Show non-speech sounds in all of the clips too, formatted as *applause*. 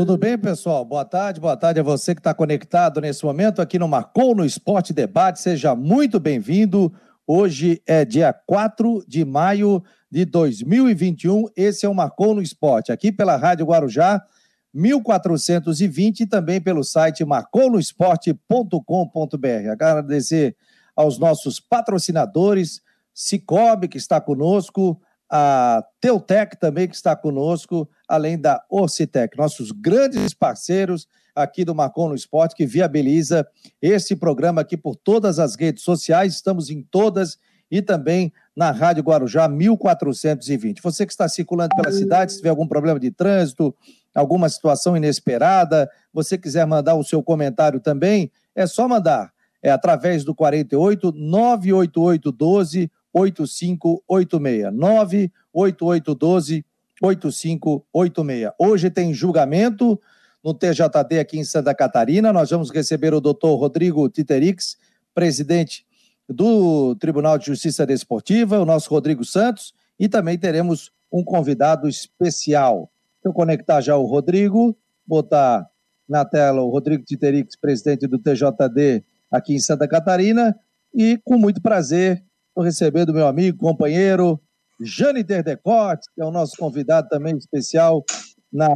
Tudo bem, pessoal? Boa tarde, boa tarde a você que está conectado nesse momento aqui no Marcou no Esporte Debate. Seja muito bem-vindo. Hoje é dia 4 de maio de 2021. Esse é o Marcou no Esporte, aqui pela Rádio Guarujá, 1420 e também pelo site marconosport.com.br. Agradecer aos nossos patrocinadores, Cicobi, que está conosco, a Teutec também, que está conosco, além da Orcitec, nossos grandes parceiros aqui do Marcon no Esporte, que viabiliza esse programa aqui por todas as redes sociais, estamos em todas e também na Rádio Guarujá 1420. Você que está circulando pela cidade, se tiver algum problema de trânsito, alguma situação inesperada, você quiser mandar o seu comentário também, é só mandar. É através do 48 988 12 8586. 98812 8586. Hoje tem julgamento no TJD aqui em Santa Catarina. Nós vamos receber o doutor Rodrigo Titerix, presidente do Tribunal de Justiça Desportiva, o nosso Rodrigo Santos, e também teremos um convidado especial. Deixa eu conectar já o Rodrigo, botar na tela o Rodrigo Titerix, presidente do TJD aqui em Santa Catarina, e com muito prazer Estou recebendo meu amigo, companheiro, Jâniter Decote, que é o nosso convidado também especial na,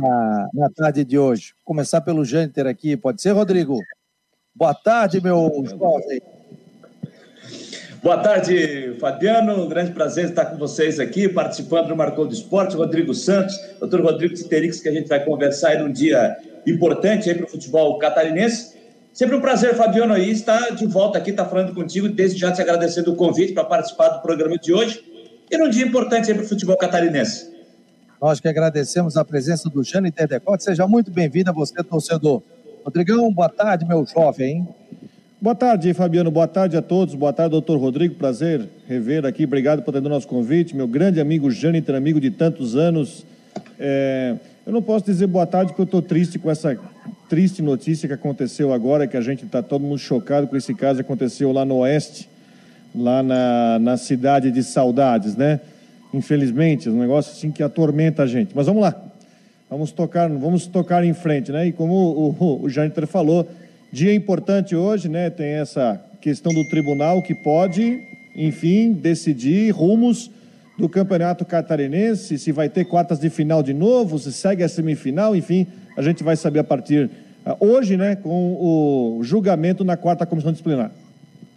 na tarde de hoje. Vou começar pelo Jâniter aqui, pode ser, Rodrigo? Boa tarde, meu jovem. Boa tarde, Fabiano. Um grande prazer estar com vocês aqui, participando do Marcou do Esporte. Rodrigo Santos, doutor Rodrigo Citerix, que a gente vai conversar aí num dia importante aí para o futebol catarinense. Sempre um prazer, Fabiano, aí estar de volta aqui, estar falando contigo, desde já te agradecendo o convite para participar do programa de hoje e num dia importante aí para o futebol catarinense. Nós que agradecemos a presença do Jânio Interdecote. Seja muito bem-vindo a você, torcedor. Rodrigão, boa tarde, meu jovem. Boa tarde, Fabiano. Boa tarde a todos. Boa tarde, doutor Rodrigo. Prazer rever aqui. Obrigado por atender o nosso convite. Meu grande amigo Jâniter, amigo de tantos anos. É... Eu não posso dizer boa tarde porque eu estou triste com essa triste notícia que aconteceu agora, que a gente está todo mundo chocado com esse caso que aconteceu lá no Oeste, lá na, na cidade de Saudades, né? Infelizmente, um negócio assim que atormenta a gente. Mas vamos lá, vamos tocar, vamos tocar em frente, né? E como o, o, o Jâniter falou, dia importante hoje, né? Tem essa questão do tribunal que pode, enfim, decidir rumos do Campeonato Catarinense, se vai ter quartas de final de novo, se segue a semifinal, enfim, a gente vai saber a partir uh, hoje, né, com o julgamento na quarta comissão disciplinar.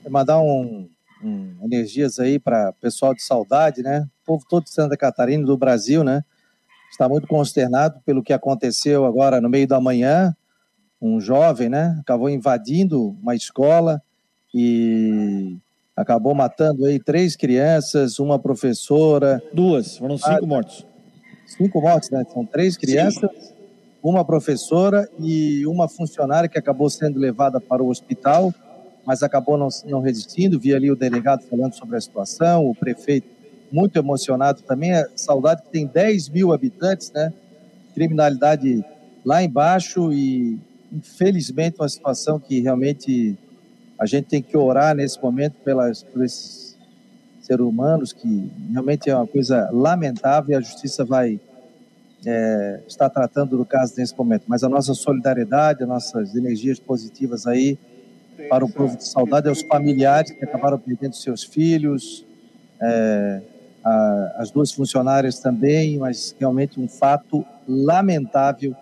É mandar um, um energias aí para pessoal de saudade, né? O povo todo de Santa Catarina, do Brasil, né? Está muito consternado pelo que aconteceu agora no meio da manhã. Um jovem, né? Acabou invadindo uma escola e acabou matando aí três crianças, uma professora. Duas, foram cinco ah, mortos. Cinco mortos, né? São três crianças, Sim. uma professora e uma funcionária que acabou sendo levada para o hospital, mas acabou não, não resistindo. Vi ali o delegado falando sobre a situação, o prefeito muito emocionado também. É saudade que tem 10 mil habitantes, né? Criminalidade lá embaixo e, infelizmente, uma situação que realmente a gente tem que orar nesse momento pelas, por esses seres humanos, que realmente é uma coisa lamentável e a justiça vai é, estar tratando do caso nesse momento. Mas a nossa solidariedade, as nossas energias positivas aí para o povo de saudade, aos familiares que acabaram perdendo seus filhos, é, a, as duas funcionárias também, mas realmente um fato lamentável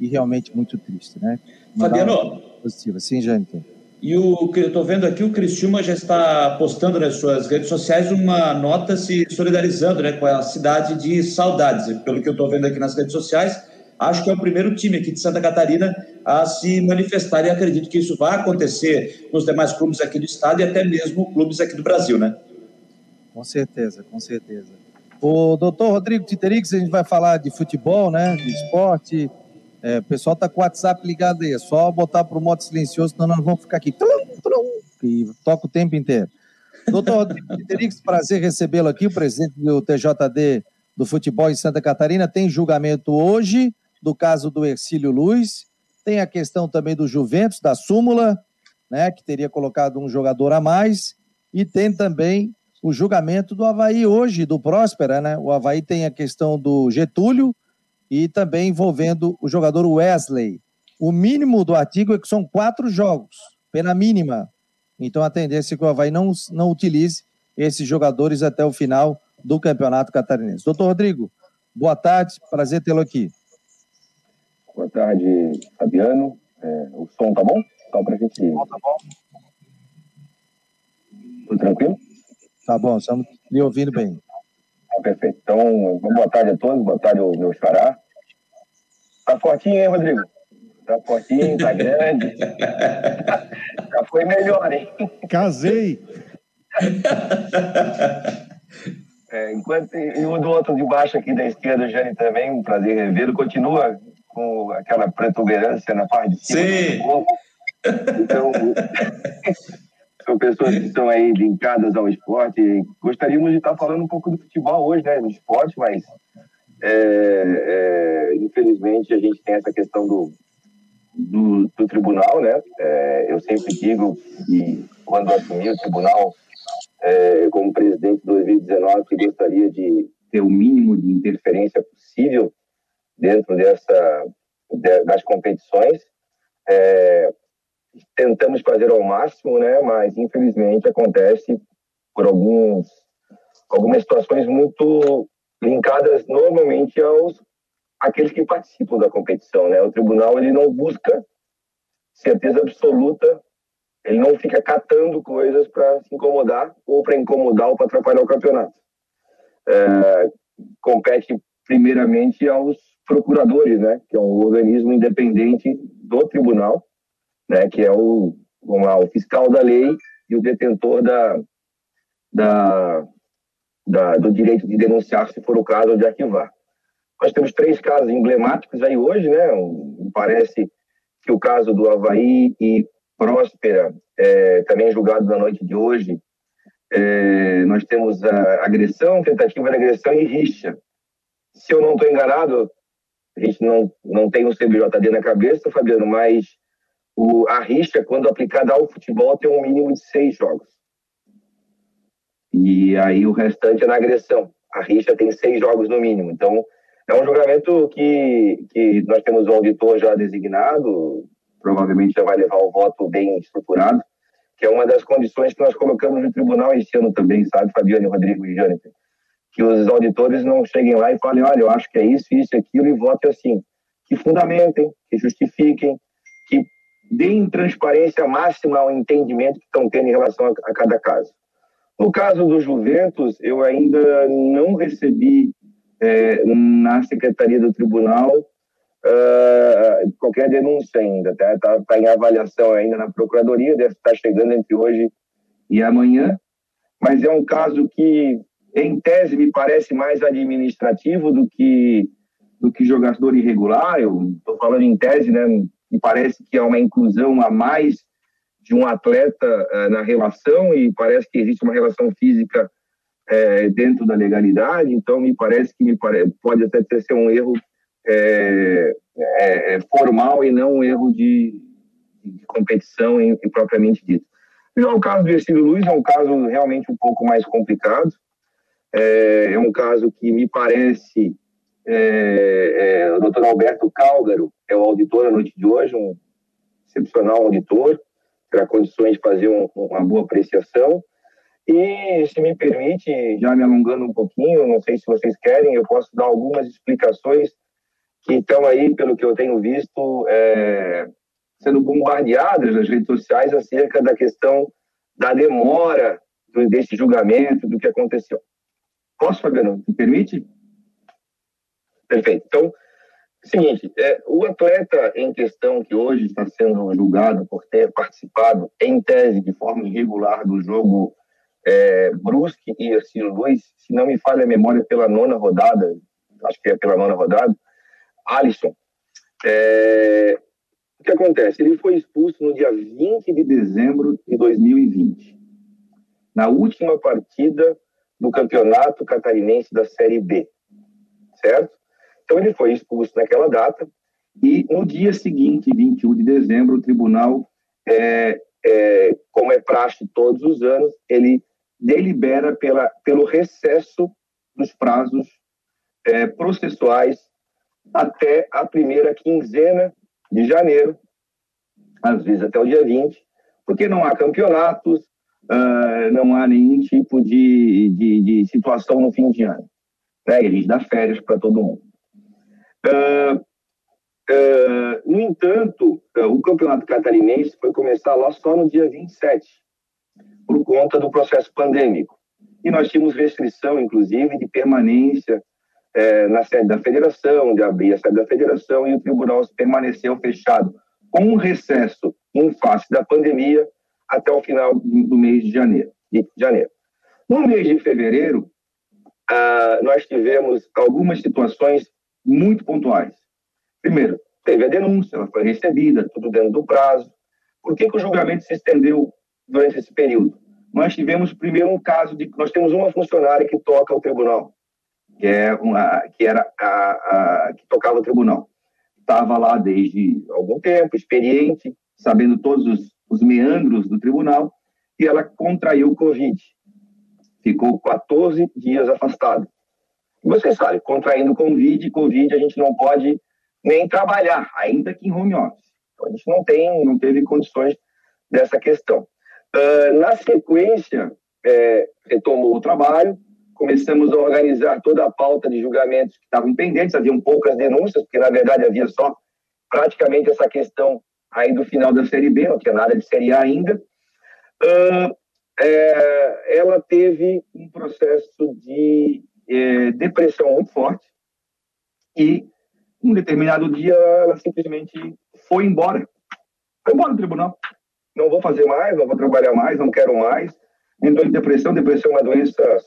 e realmente muito triste, né? Fabiano. Positiva. Sim, Jânio. E o que eu estou vendo aqui, o Cristiúma já está postando nas suas redes sociais uma nota se solidarizando né, com a cidade de Saudades. Pelo que eu estou vendo aqui nas redes sociais, acho que é o primeiro time aqui de Santa Catarina a se manifestar e acredito que isso vai acontecer nos demais clubes aqui do estado e até mesmo clubes aqui do Brasil, né? Com certeza, com certeza. O doutor Rodrigo Titerix, a gente vai falar de futebol, né, de esporte, é, o pessoal tá com o WhatsApp ligado aí, é só botar pro modo silencioso, senão nós vamos ficar aqui. E toca o tempo inteiro. Doutor Rodrigo *laughs* prazer recebê-lo aqui, o presidente do TJD do futebol em Santa Catarina. Tem julgamento hoje do caso do Ercílio Luz. Tem a questão também do Juventus, da súmula, né, que teria colocado um jogador a mais. E tem também o julgamento do Havaí hoje, do Próspera, né? O Havaí tem a questão do Getúlio, e também envolvendo o jogador Wesley. O mínimo do artigo é que são quatro jogos, pena mínima. Então a tendência é que o Havaí não, não utilize esses jogadores até o final do Campeonato Catarinense. Doutor Rodrigo, boa tarde, prazer tê-lo aqui. Boa tarde, Fabiano. É, o som tá bom? Só pra gente. O som tá bom. Tudo tranquilo? Tá bom, estamos lhe ouvindo bem. Ah, perfeito. Então, boa tarde a todos, boa tarde ao meu xará. Tá fortinho, hein, Rodrigo? Tá fortinho, tá *laughs* grande. Já foi melhor, hein? Casei! É, enquanto e o do outro de baixo aqui da esquerda, o Jane também, um prazer revê-lo, continua com aquela protuberância na parte de cima Sim. do corpo. Então, *laughs* são pessoas que estão aí linkadas ao esporte. Gostaríamos de estar falando um pouco do futebol hoje, né, do esporte, mas é, é, infelizmente a gente tem essa questão do, do, do tribunal, né? É, eu sempre digo que quando assumi o tribunal é, como presidente de 2019 que gostaria de ter o mínimo de interferência possível dentro dessa de, das competições. É, tentamos fazer ao máximo, né? Mas infelizmente acontece por alguns algumas situações muito linkadas normalmente aos aqueles que participam da competição, né? O tribunal ele não busca certeza absoluta, ele não fica catando coisas para se incomodar ou para incomodar ou para atrapalhar o campeonato. É, compete primeiramente aos procuradores, né? Que é um organismo independente do tribunal né, que é o, lá, o fiscal da lei e o detentor da, da, da, do direito de denunciar, se for o caso, de arquivar. Nós temos três casos emblemáticos aí hoje, né? Parece que o caso do Havaí e Próspera, é, também julgado na noite de hoje, é, nós temos a agressão, tentativa de agressão e rixa. Se eu não estou enganado, a gente não, não tem um CBJD na cabeça, Fabiano, mas o, a rixa, quando aplicada ao futebol, tem um mínimo de seis jogos. E aí o restante é na agressão. A rixa tem seis jogos no mínimo. Então, é um julgamento que, que nós temos um auditor já designado, provavelmente já vai levar o voto bem estruturado, que é uma das condições que nós colocamos no tribunal esse ano também, sabe, Fabiane, Rodrigo e Jâniter? Que os auditores não cheguem lá e falem, olha, eu acho que é isso, isso, aquilo, e votem assim. Que fundamentem, que justifiquem, que deem transparência máxima ao entendimento que estão tendo em relação a, a cada caso. No caso do Juventus, eu ainda não recebi é, na Secretaria do Tribunal uh, qualquer denúncia ainda. Está tá, tá em avaliação ainda na Procuradoria, deve estar chegando entre hoje e amanhã. Mas é um caso que, em tese, me parece mais administrativo do que, do que jogador irregular. Eu estou falando em tese, né? me parece que há uma inclusão a mais de um atleta uh, na relação e parece que existe uma relação física uh, dentro da legalidade, então me parece que me pare... pode até ser um erro é, é, formal e não um erro de, de competição em, em, propriamente dito. Já o caso do Ercílio Luiz é um caso realmente um pouco mais complicado, é, é um caso que me parece é, é, o doutor Alberto Cálgaro é o auditor da noite de hoje, um excepcional auditor, terá condições de fazer um, uma boa apreciação. E, se me permite, já me alongando um pouquinho, não sei se vocês querem, eu posso dar algumas explicações que estão aí, pelo que eu tenho visto, é, sendo bombardeadas nas redes sociais acerca da questão da demora desse julgamento, do que aconteceu. Posso, Fabiano? Me permite? Perfeito. Então, seguinte, é, o atleta em questão que hoje está sendo julgado por ter participado, em tese, de forma irregular do jogo é, Brusque e Ercílio Luiz, se não me falha a memória, pela nona rodada, acho que é pela nona rodada, Alisson. É, o que acontece? Ele foi expulso no dia 20 de dezembro de 2020, na última partida do Campeonato Catarinense da Série B, certo? Então, ele foi expulso naquela data e no dia seguinte, 21 de dezembro, o tribunal, é, é, como é praxe todos os anos, ele delibera pela, pelo recesso dos prazos é, processuais até a primeira quinzena de janeiro, às vezes até o dia 20, porque não há campeonatos, uh, não há nenhum tipo de, de, de, situação no fim de ano. Né? E gente dá férias para todo mundo. Uh, uh, no entanto, o campeonato catarinense foi começar lá só no dia 27, por conta do processo pandêmico. E nós tínhamos restrição, inclusive, de permanência é, na sede da federação, de abrir a sede da federação, e o tribunal permaneceu fechado com um recesso em face da pandemia até o final do mês de janeiro. De janeiro. No mês de fevereiro, ah, nós tivemos algumas situações muito pontuais. Primeiro, teve a denúncia, ela foi recebida, tudo dentro do prazo. Por que, que o julgamento se estendeu durante esse período? Nós tivemos primeiro um caso de nós temos uma funcionária que toca o tribunal, que é uma que era a, a que tocava o tribunal. Estava lá desde algum tempo, experiente, sabendo todos os, os meandros do tribunal, e ela contraiu o Covid. Ficou 14 dias afastada. E você sabe, contraindo Covid, Covid a gente não pode nem trabalhar, ainda que em home office. Então, a gente não tem, não teve condições dessa questão. Uh, na sequência, é, retomou o trabalho, começamos a organizar toda a pauta de julgamentos que estavam pendentes, haviam poucas denúncias, porque na verdade havia só praticamente essa questão aí do final da Série B, não tinha nada de Série A ainda. Uh, é, ela teve um processo de é, depressão muito forte e, um determinado dia, ela simplesmente foi embora. Foi embora do tribunal não vou fazer mais, não vou trabalhar mais, não quero mais. Entrou em depressão. Depressão é uma doença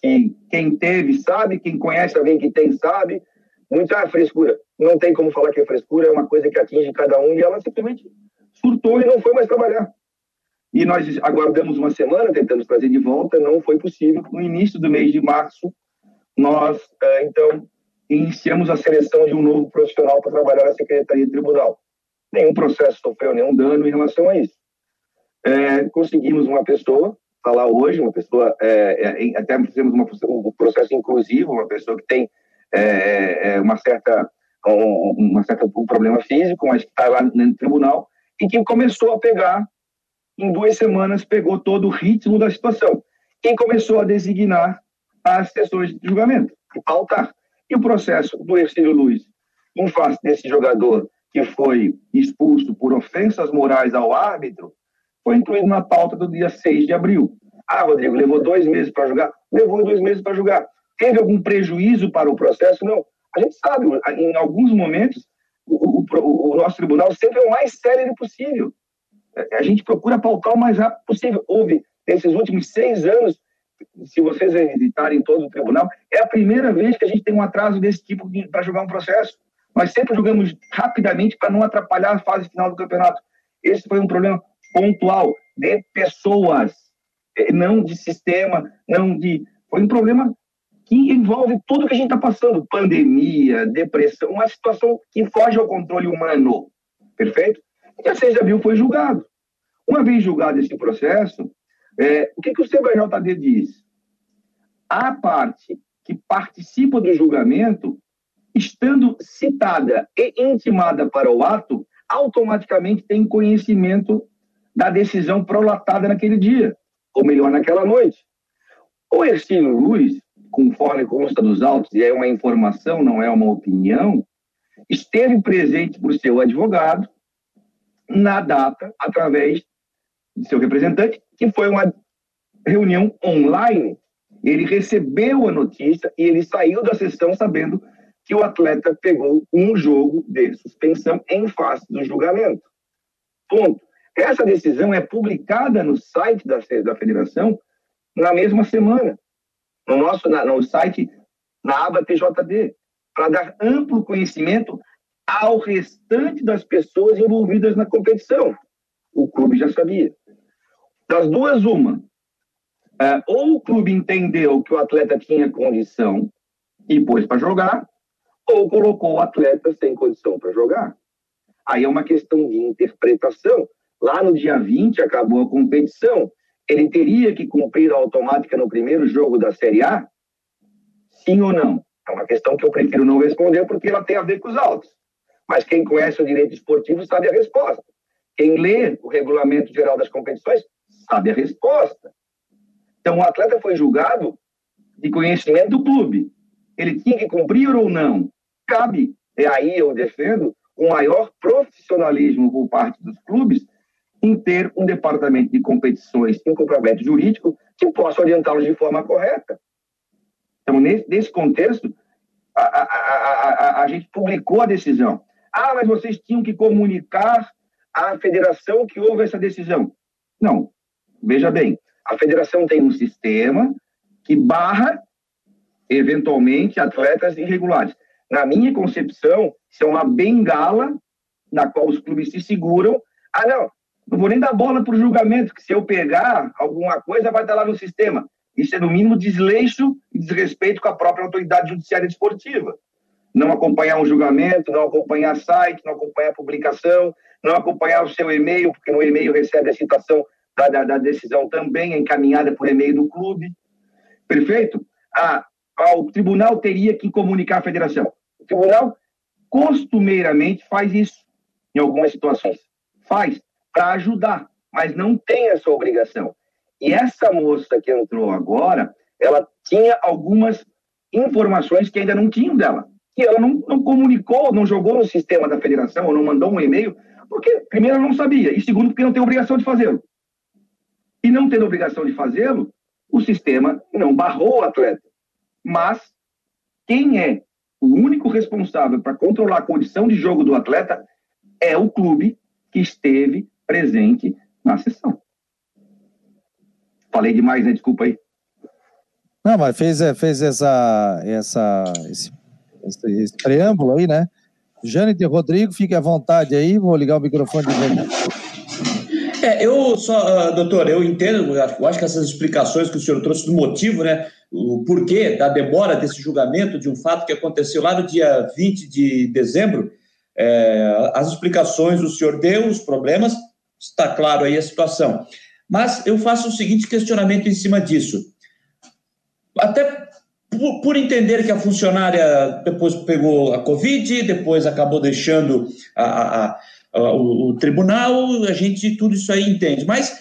que quem teve sabe, quem conhece alguém que tem sabe. Muita ah, frescura. Não tem como falar que é frescura, é uma coisa que atinge cada um e ela simplesmente surtou e não foi mais trabalhar. E nós aguardamos uma semana, tentamos trazer de volta, não foi possível. No início do mês de março, nós, eh, então, iniciamos a seleção de um novo profissional para trabalhar na Secretaria Tribunal nenhum processo sofreu nenhum dano em relação a isso. É, conseguimos uma pessoa, está lá hoje, uma pessoa, é, é, até fizemos uma, um processo inclusivo, uma pessoa que tem é, é, uma certa, um, uma certa, um problema físico, mas que está lá no tribunal, e que começou a pegar, em duas semanas, pegou todo o ritmo da situação. Quem começou a designar as sessões de julgamento, e pautar. E o processo do Ercílio Luiz, em face desse jogador que foi expulso por ofensas morais ao árbitro, foi incluído na pauta do dia 6 de abril. Ah, Rodrigo, levou dois meses para julgar? Levou dois meses para julgar. Teve algum prejuízo para o processo? Não. A gente sabe, em alguns momentos, o, o, o nosso tribunal sempre é o mais sério possível. A gente procura pautar o mais rápido possível. Houve, nesses últimos seis anos, se vocês visitarem todo o tribunal, é a primeira vez que a gente tem um atraso desse tipo para julgar um processo. Nós sempre jogamos rapidamente para não atrapalhar a fase final do campeonato. Esse foi um problema pontual de pessoas, eh, não de sistema, não de. Foi um problema que envolve tudo que a gente está passando: pandemia, depressão, uma situação que foge ao controle humano. Perfeito? 6 de abril foi julgado. Uma vez julgado esse processo, é, o que, que o CBJD diz? A parte que participa do julgamento estando citada e intimada para o ato, automaticamente tem conhecimento da decisão prolatada naquele dia, ou melhor, naquela noite. O Ercílio Luiz, conforme consta dos autos, e é uma informação, não é uma opinião, esteve presente por seu advogado na data, através de seu representante, que foi uma reunião online. Ele recebeu a notícia e ele saiu da sessão sabendo que o atleta pegou um jogo de suspensão em face do julgamento. Ponto. Essa decisão é publicada no site da, da federação na mesma semana, no nosso na, no site, na aba TJD, para dar amplo conhecimento ao restante das pessoas envolvidas na competição. O clube já sabia. Das duas, uma. Uh, ou o clube entendeu que o atleta tinha condição e pôs para jogar, ou colocou o atleta sem condição para jogar. Aí é uma questão de interpretação. Lá no dia 20 acabou a competição. Ele teria que cumprir a automática no primeiro jogo da Série A? Sim ou não? É uma questão que eu prefiro não responder porque ela tem a ver com os autos. Mas quem conhece o direito esportivo sabe a resposta. Quem lê o regulamento geral das competições sabe a resposta. Então, o atleta foi julgado de conhecimento do clube. Ele tinha que cumprir ou não? Cabe. E aí eu defendo o maior profissionalismo por parte dos clubes em ter um departamento de competições em complemento jurídico que possa orientá-los de forma correta. Então, nesse, nesse contexto, a, a, a, a, gente publicou a decisão. Ah, mas vocês tinham que comunicar à federação que houve essa decisão. Não. Veja bem, a federação tem um sistema que barra, eventualmente, atletas irregulares. Na minha concepção, isso é uma bengala na qual os clubes se seguram. Ah, não, não vou nem dar bola para o julgamento, que se eu pegar alguma coisa vai estar lá no sistema. Isso é, no mínimo, desleixo e desrespeito com a própria autoridade judiciária esportiva. Não acompanhar um julgamento, não acompanhar site, não acompanhar publicação, não acompanhar o seu e-mail, porque no e-mail recebe a citação da, da, da decisão também, é encaminhada por e-mail do clube. Perfeito? Ah, ah, o tribunal teria que comunicar à federação. O tribunal costumeiramente faz isso em algumas situações. Faz para ajudar, mas não tem essa obrigação. E essa moça que entrou agora, ela tinha algumas informações que ainda não tinham dela. Que ela não, não comunicou, não jogou no sistema da federação, ou não mandou um e-mail, porque, primeiro, ela não sabia, e segundo, porque não tem obrigação de fazê-lo. E não tendo obrigação de fazê-lo, o sistema não barrou o atleta. Mas quem é o único responsável para controlar a condição de jogo do atleta é o clube que esteve presente na sessão. Falei demais, né? Desculpa aí. Não, mas fez, é, fez essa, essa, esse, esse, esse preâmbulo aí, né? Jânio e Rodrigo, fique à vontade aí, vou ligar o microfone de. É, eu só, uh, doutor, eu entendo, eu acho que essas explicações que o senhor trouxe do motivo, né, o porquê da demora desse julgamento de um fato que aconteceu lá no dia 20 de dezembro, é, as explicações o senhor deu, os problemas, está claro aí a situação. Mas eu faço o seguinte questionamento em cima disso. Até por, por, entender que a funcionária depois pegou a Covid, depois acabou deixando a, a, a, o, o, tribunal, a gente tudo isso aí entende. Mas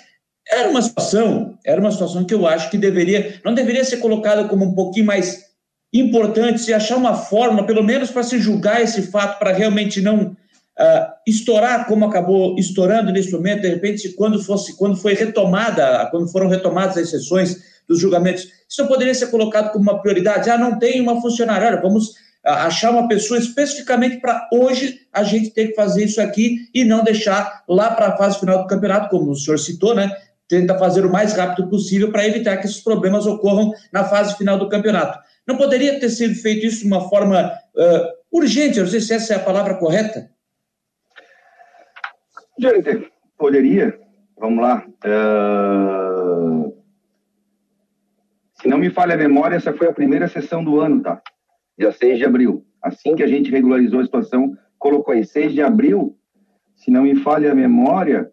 era uma situação, era uma situação que eu acho que deveria, não deveria ser colocada como um pouquinho mais importante se achar uma forma, pelo menos para se julgar esse fato, para realmente não uh, estourar como acabou estourando nesse momento, de repente, quando fosse, quando foi retomada, quando foram retomadas as sessões dos julgamentos, isso não poderia ser colocado como uma prioridade. Ah, não tem uma funcionária, olha, vamos uh, achar uma pessoa especificamente para hoje a gente ter que fazer isso aqui e não deixar lá para a fase final do campeonato, como o senhor citou, né? Tenta fazer o mais rápido possível para evitar que esses problemas ocorram na fase final do campeonato. Não poderia ter sido feito isso de uma forma uh, urgente, eu não sei se essa é a palavra correta. Gente, poderia. Vamos lá. Uh... Se não me falha a memória, essa foi a primeira sessão do ano, tá? Dia 6 de abril. Assim que a gente regularizou a situação, colocou aí 6 de abril. Se não me falha a memória,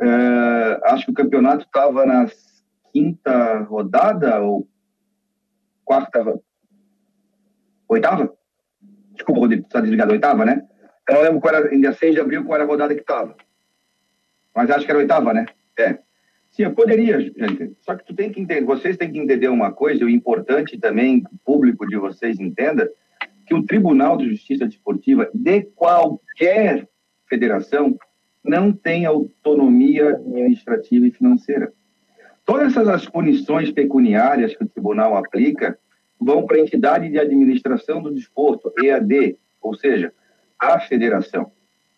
uh... acho que o campeonato estava na quinta rodada ou quarta. Oitava? Desculpa, Rodrigo, está desligado. Oitava, né? Eu não lembro qual era, em dia 6 de abril, qual era a rodada que estava. Mas acho que era oitava, né? É. Sim, poderia, gente. Só que tu tem que entender, vocês têm que entender uma coisa, o importante também, o público de vocês entenda, que o Tribunal de Justiça Desportiva de qualquer federação não tem autonomia administrativa e financeira. Todas essas punições pecuniárias que o tribunal aplica vão para a entidade de administração do desporto, EAD, ou seja, a federação,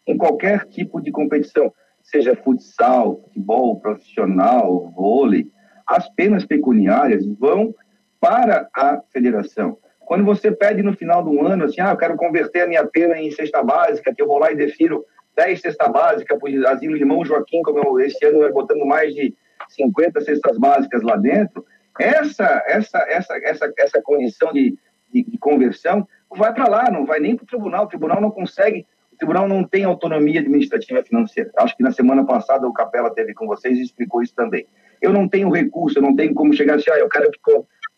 em qualquer tipo de competição seja futsal, futebol profissional, vôlei, as penas pecuniárias vão para a federação. Quando você pede no final do ano, assim, ah, eu quero converter a minha pena em cesta básica, que eu vou lá e defiro 10 cesta básica para o Asilo Irmão Joaquim, como eu, esse ano eu botando mais de 50 cestas básicas lá dentro, essa, essa, essa, essa, essa condição de, de, de conversão vai para lá, não vai nem para o tribunal. O tribunal não consegue tribunal não tem autonomia administrativa financeira. Acho que na semana passada o Capela teve com vocês e explicou isso também. Eu não tenho recurso, eu não tenho como chegar assim, ah, eu quero,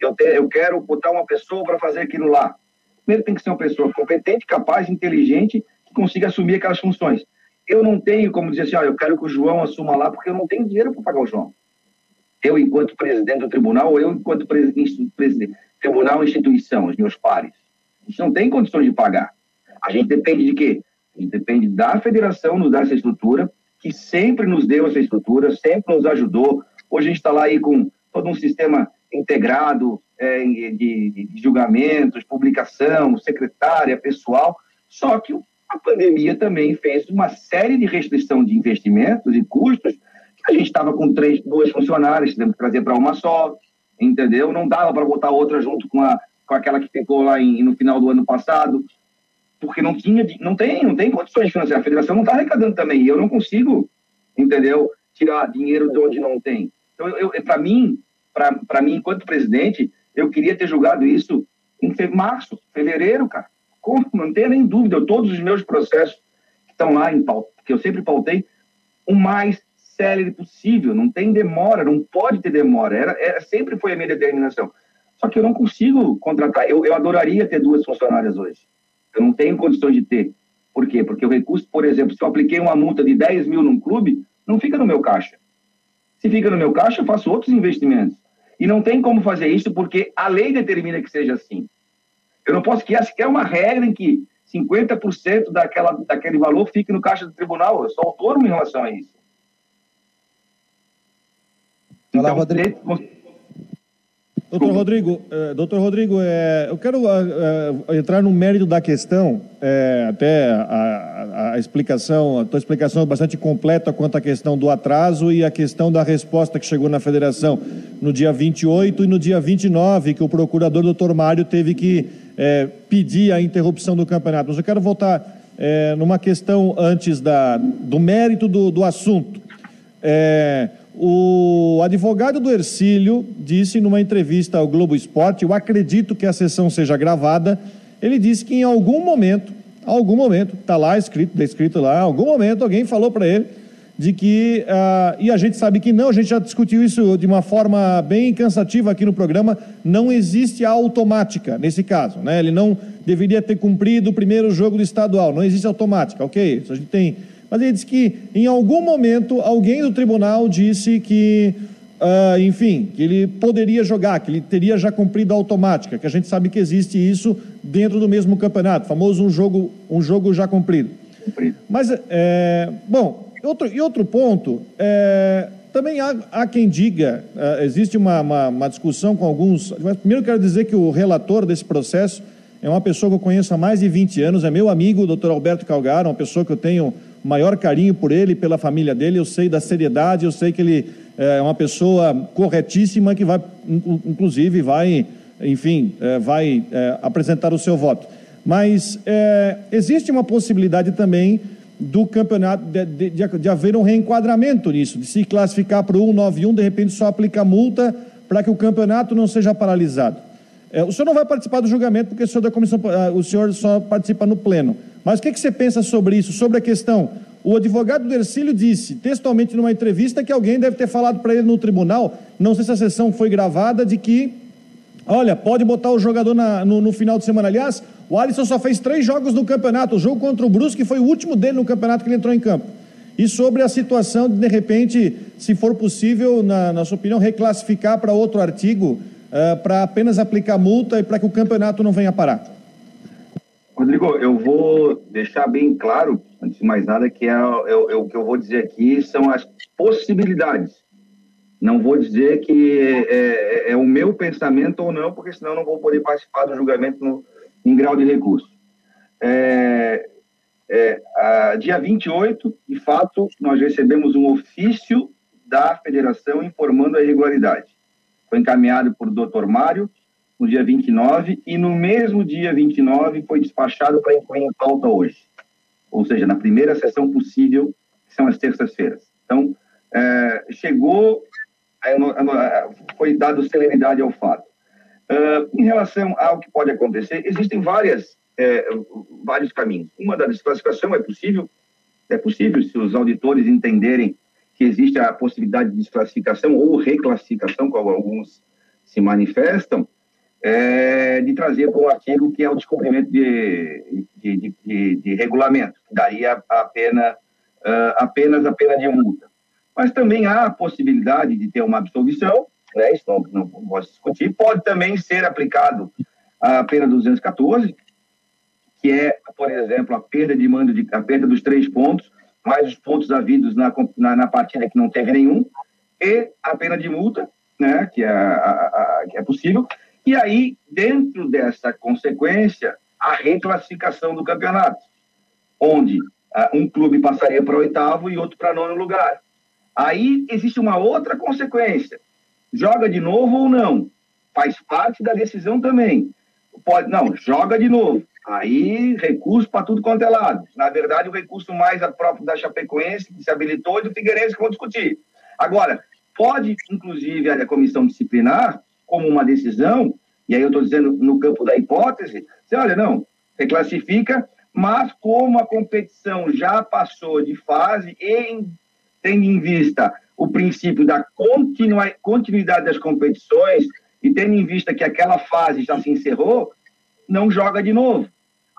eu, te, eu quero botar uma pessoa para fazer aquilo lá. primeiro tem que ser uma pessoa competente, capaz, inteligente, que consiga assumir aquelas funções. Eu não tenho como dizer assim, ah, eu quero que o João assuma lá, porque eu não tenho dinheiro para pagar o João. Eu, enquanto presidente do tribunal, ou eu, enquanto presidente, presidente tribunal, instituição, os meus pares. A gente não tem condições de pagar. A gente depende de quê? Depende da federação nos dar essa estrutura, que sempre nos deu essa estrutura, sempre nos ajudou. Hoje a gente está lá aí com todo um sistema integrado é, de, de, julgamentos, publicação, secretária, pessoal. Só que a pandemia também fez uma série de restrição de investimentos e custos. A gente estava com três, duas funcionárias, tivemos que trazer para uma só, entendeu? Não dava para botar outra junto com, a, com aquela que ficou lá em, no final do ano passado, porque não tinha, não tem, não tem condições financeiras. A federação não está arrecadando também, e eu não consigo, entendeu? Tirar dinheiro de onde não tem. Então, eu, para mim, para mim, enquanto presidente, eu queria ter julgado isso em março, fevereiro, cara. Como? Não tenho nem dúvida. Todos os meus processos que estão lá em pauta, que eu sempre pautei, o mais célere possível. Não tem demora, não pode ter demora. Era, era, sempre foi a minha determinação. Só que eu não consigo contratar. Eu, eu adoraria ter duas funcionárias hoje. Eu não tenho condições de ter. Por quê? Porque o recurso, por exemplo, se eu apliquei uma multa de 10 mil num clube, não fica no meu caixa. Se fica no meu caixa, eu faço outros investimentos. E não tem como fazer isso porque a lei determina que seja assim. Eu não posso criar sequer uma regra em que 50% daquela, daquele valor fique no caixa do tribunal. Eu sou autônomo em relação a isso. Olá, então, Rodrigo. Doutor Rodrigo, eh, doutor Rodrigo eh, eu quero eh, entrar no mérito da questão, até a, a, a, explicação, a tua explicação é bastante completa quanto à questão do atraso e a questão da resposta que chegou na federação no dia 28 e no dia 29, que o procurador doutor Mário teve que pedir a interrupção do campeonato. Mas eu quero voltar numa questão antes da, do mérito do, do assunto. É, o advogado do Ercílio disse numa entrevista ao Globo Esporte, eu acredito que a sessão seja gravada, ele disse que em algum momento, algum momento, está lá escrito, está escrito lá, em algum momento alguém falou para ele de que, uh, e a gente sabe que não, a gente já discutiu isso de uma forma bem cansativa aqui no programa, não existe a automática nesse caso, né? Ele não deveria ter cumprido o primeiro jogo do estadual, não existe automática, ok? Isso a gente tem mas ele disse que em algum momento alguém do tribunal disse que, uh, enfim, que ele poderia jogar, que ele teria já cumprido a automática, que a gente sabe que existe isso dentro do mesmo campeonato, famoso um jogo, um jogo já cumprido. cumprido. Mas, é, bom, outro, e outro ponto, é, também há, há, quem diga, uh, existe uma, uma, uma, discussão com alguns. Mas primeiro quero dizer que o relator desse processo é uma pessoa que eu conheço há mais de 20 anos, é meu amigo, o doutor Alberto Calgar, uma pessoa que eu tenho maior carinho por ele, pela família dele. Eu sei da seriedade, eu sei que ele é uma pessoa corretíssima que vai, inclusive, vai, enfim, é, vai é, apresentar o seu voto. Mas é, existe uma possibilidade também do campeonato, de, de, de, de, haver um reenquadramento nisso, de se classificar para o 191, de repente só aplica multa para que o campeonato não seja paralisado. É, o senhor não vai participar do julgamento porque o senhor da comissão, ah, o senhor só participa no pleno. Mas o que, que você pensa sobre isso, sobre a questão? O advogado do Ercílio disse, textualmente numa entrevista, que alguém deve ter falado para ele no tribunal, não sei se a sessão foi gravada, de que, olha, pode botar o jogador na, no, no, final de semana. Aliás, o Alisson só fez três jogos no campeonato. O jogo contra o Brusque foi o último dele no campeonato que ele entrou em campo. E sobre a situação de, de repente, se for possível, na, na sua opinião, reclassificar para outro artigo, uh, para apenas aplicar multa e para que o campeonato não venha parar. Rodrigo, eu vou deixar bem claro, antes de mais nada, que é, é, é, o que eu vou dizer aqui são as possibilidades. Não vou dizer que é, é, é, o meu pensamento ou não, porque senão não vou poder participar do julgamento no, em grau de recurso. É, é, a, dia 28, de fato, nós recebemos um ofício da federação informando a irregularidade. Foi encaminhado por Dr. Mário, no dia 29, e no mesmo dia 29 foi despachado para incluir em pauta hoje. Ou seja, na primeira sessão possível, que são as terças-feiras. Então, é, chegou, foi dado celeridade ao fato. Uh, em relação ao que pode acontecer, existem várias, é, vários caminhos. Uma da desclassificação é possível, é possível se os auditores entenderem que existe a possibilidade de desclassificação ou reclassificação, como alguns se manifestam, é, de trazer para um artigo que é o descumprimento de, de, de, de regulamento, que daria a pena, uh, apenas a pena de multa. Mas também há a possibilidade de ter uma absolvição, né, isso não, não posso discutir, pode também ser aplicado a pena 214, que é, por exemplo, a perda de mando, de, a perda dos três pontos, mais os pontos havidos na, na, na partida que não teve nenhum, e a pena de multa, né, que é, a, a, que é possível, e aí, dentro dessa consequência, a reclassificação do campeonato, onde uh, um clube passaria para oitavo e outro para nono lugar. Aí existe uma outra consequência. Joga de novo ou não? Faz parte da decisão também. Pode, não, joga de novo. Aí, recurso para tudo quanto é lado. Na verdade, o recurso mais próprio da Chapecoense, que se habilitou, e do Figueirense, que vão discutir. Agora, pode, inclusive, a comissão disciplinar como uma decisão, e aí eu estou dizendo no campo da hipótese, você olha, não, reclassifica, mas como a competição já passou de fase e tendo em vista o princípio da continuidade das competições e tendo em vista que aquela fase já se encerrou, não joga de novo.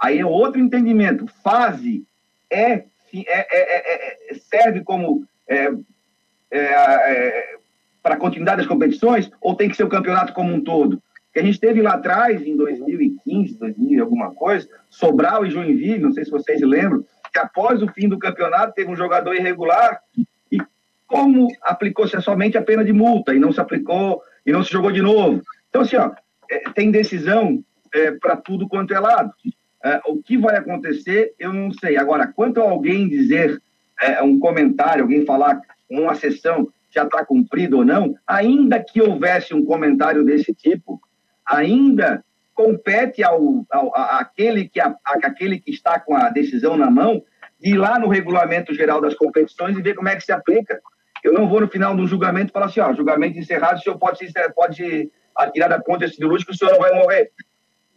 Aí é outro entendimento. Fase é, é, é, é serve como é, é, para a continuidade das competições ou tem que ser o campeonato como um todo? Que a gente teve lá atrás, em 2015, 2000 alguma coisa, Sobral e Joinville, não sei se vocês lembram, que após o fim do campeonato teve um jogador irregular e como aplicou-se somente a pena de multa e não se aplicou e não se jogou de novo. Então, assim, ó, é, tem decisão é, para tudo quanto é lado. É, o que vai acontecer, eu não sei. Agora, quanto a alguém dizer é, um comentário, alguém falar numa sessão já está cumprido ou não, ainda que houvesse um comentário desse tipo, ainda compete ao, ao aquele, que, a, que está com a decisão na mão ir lá no regulamento geral das competições e ver como é que se aplica. Eu não vou no final do julgamento falar assim, ó, julgamento encerrado, o senhor pode, pode atirar da ponta cirúrgica, o senhor não vai morrer.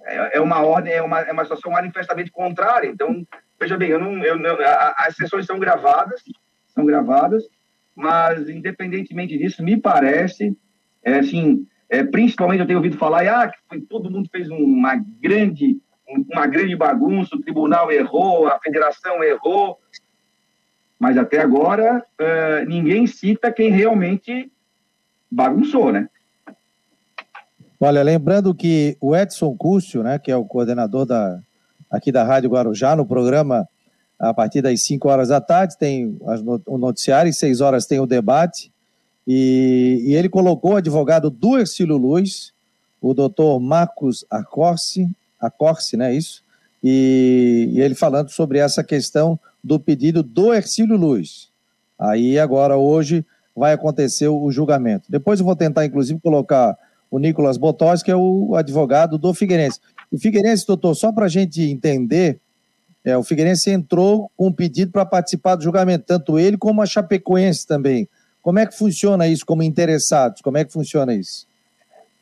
É, é uma ordem, é uma, é uma situação manifestamente contrária. Então, veja bem, eu não, eu não, as sessões são gravadas, são gravadas, mas independentemente disso, me parece, é, assim, é, principalmente eu tenho ouvido falar, ah, que foi, todo mundo fez uma grande, uma grande bagunça, o tribunal errou, a federação errou, mas até agora uh, ninguém cita quem realmente bagunçou, né? Olha, lembrando que o Edson Cúcio, né, que é o coordenador da, aqui da Rádio Guarujá, no programa a partir das 5 horas da tarde tem o noticiário, e 6 horas tem o debate. E, e ele colocou o advogado do Ercílio Luz, o doutor Marcos Acorce, Acorce, né, isso? E, e, ele falando sobre essa questão do pedido do Ercílio Luz. Aí agora, hoje, vai acontecer o julgamento. Depois eu vou tentar, inclusive, colocar o Nicolas Botós, que é o advogado do Figueirense. O Figueirense, doutor, só para a gente entender, é, o Figueirense entrou com um pedido para participar do julgamento, tanto ele como a Chapecoense também. Como é que funciona isso como interessados? Como é que funciona isso?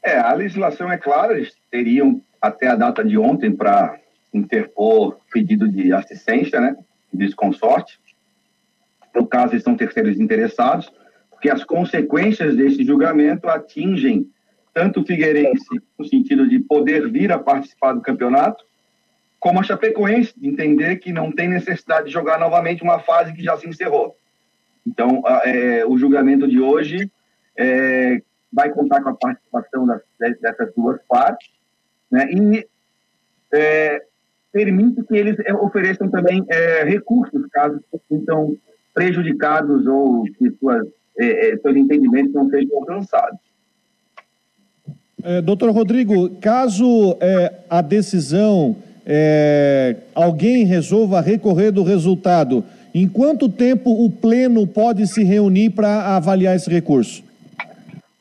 É, a legislação é clara, eles teriam até a data de ontem para interpor pedido de assistência, né, de consorte. No caso, eles são terceiros interessados, porque as consequências desse julgamento atingem tanto o Figueirense, no sentido de poder vir a participar do campeonato, como a Chapecoense, entender que não tem necessidade de jogar novamente uma fase que já se encerrou. Então, é, o julgamento de hoje é, vai contar com a participação das, dessas duas partes né, e é, permite que eles é, ofereçam também é, recursos, caso então prejudicados ou que suas, é, seus entendimentos não sejam alcançados. doutor Rodrigo, caso a decisão é, alguém resolva recorrer do resultado, em quanto tempo o Pleno pode se reunir para avaliar esse recurso?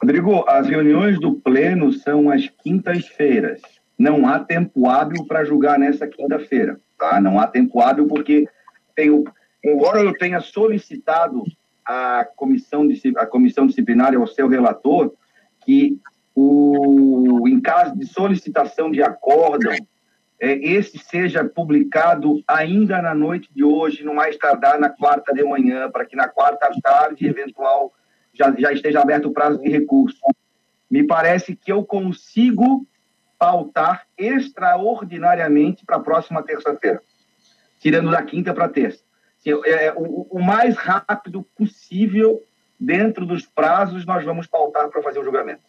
Rodrigo, as reuniões do Pleno são às quintas-feiras. Não há tempo hábil para julgar nessa quinta-feira. Tá? Não há tempo hábil porque, tenho, embora eu tenha solicitado a comissão, a comissão disciplinar ao seu relator que o, em caso de solicitação de acórdão é, esse seja publicado ainda na noite de hoje, no mais tardar na quarta de manhã, para que na quarta tarde, eventual, já, já esteja aberto o prazo de recurso. Me parece que eu consigo pautar extraordinariamente para a próxima terça-feira, tirando da quinta para terça. Assim, é, o, o mais rápido possível, dentro dos prazos, nós vamos pautar para fazer o julgamento.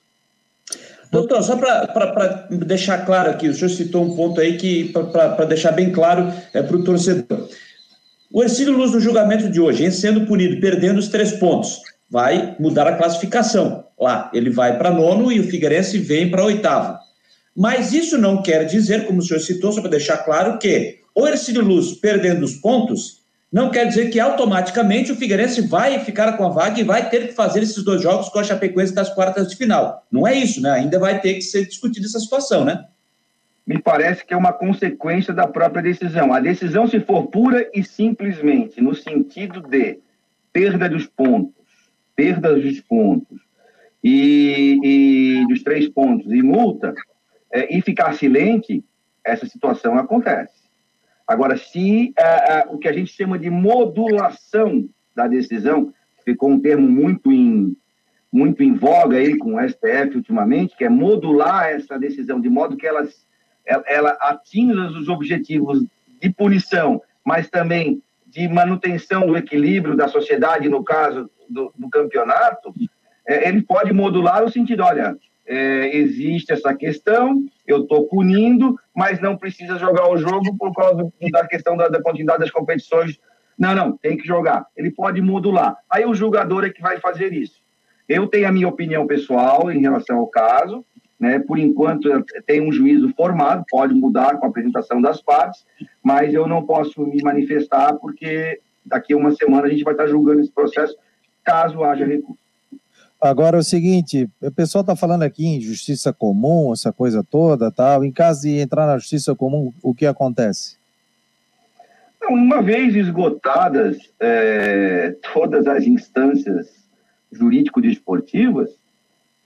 Doutor, só para deixar claro aqui, o senhor citou um ponto aí que, para deixar bem claro é, para o torcedor. O Ercílio Luz, no julgamento de hoje, sendo punido, perdendo os três pontos, vai mudar a classificação. Lá, ele vai para nono e o Figueirense vem para oitavo. Mas isso não quer dizer, como o senhor citou, só para deixar claro, que o Ercílio Luz perdendo os pontos, não quer dizer que automaticamente o Figueirense vai ficar com a vaga e vai ter que fazer esses dois jogos com a Chapecoense das quartas de final. Não é isso, né? Ainda vai ter que ser discutida essa situação, né? Me parece que é uma consequência da própria decisão. A decisão, se for pura e simplesmente no sentido de perda dos pontos, perda dos pontos e, e dos três pontos e multa, é, e ficar silente, essa situação acontece. Agora, se é, é, o que a gente chama de modulação da decisão, ficou um termo muito em, muito em voga aí com o STF ultimamente, que é modular essa decisão de modo que ela, ela atinja os objetivos de punição, mas também de manutenção do equilíbrio da sociedade, no caso do, do campeonato, é, ele pode modular o sentido, olha, é, existe essa questão, eu estou punindo, mas não precisa jogar o jogo por causa da questão da, da, continuidade das competições. Não, não, tem que jogar. Ele pode modular. Aí o julgador é que vai fazer isso. Eu tenho a minha opinião pessoal em relação ao caso, né? Por enquanto tem um juízo formado, pode mudar com a apresentação das partes, mas eu não posso me manifestar porque daqui a uma semana a gente vai estar julgando esse processo, caso haja recurso. Agora é o seguinte, o pessoal está falando aqui em justiça comum, essa coisa toda, tal. Em caso de entrar na justiça comum, o que acontece? Uma vez esgotadas é, todas as instâncias jurídico-desportivas,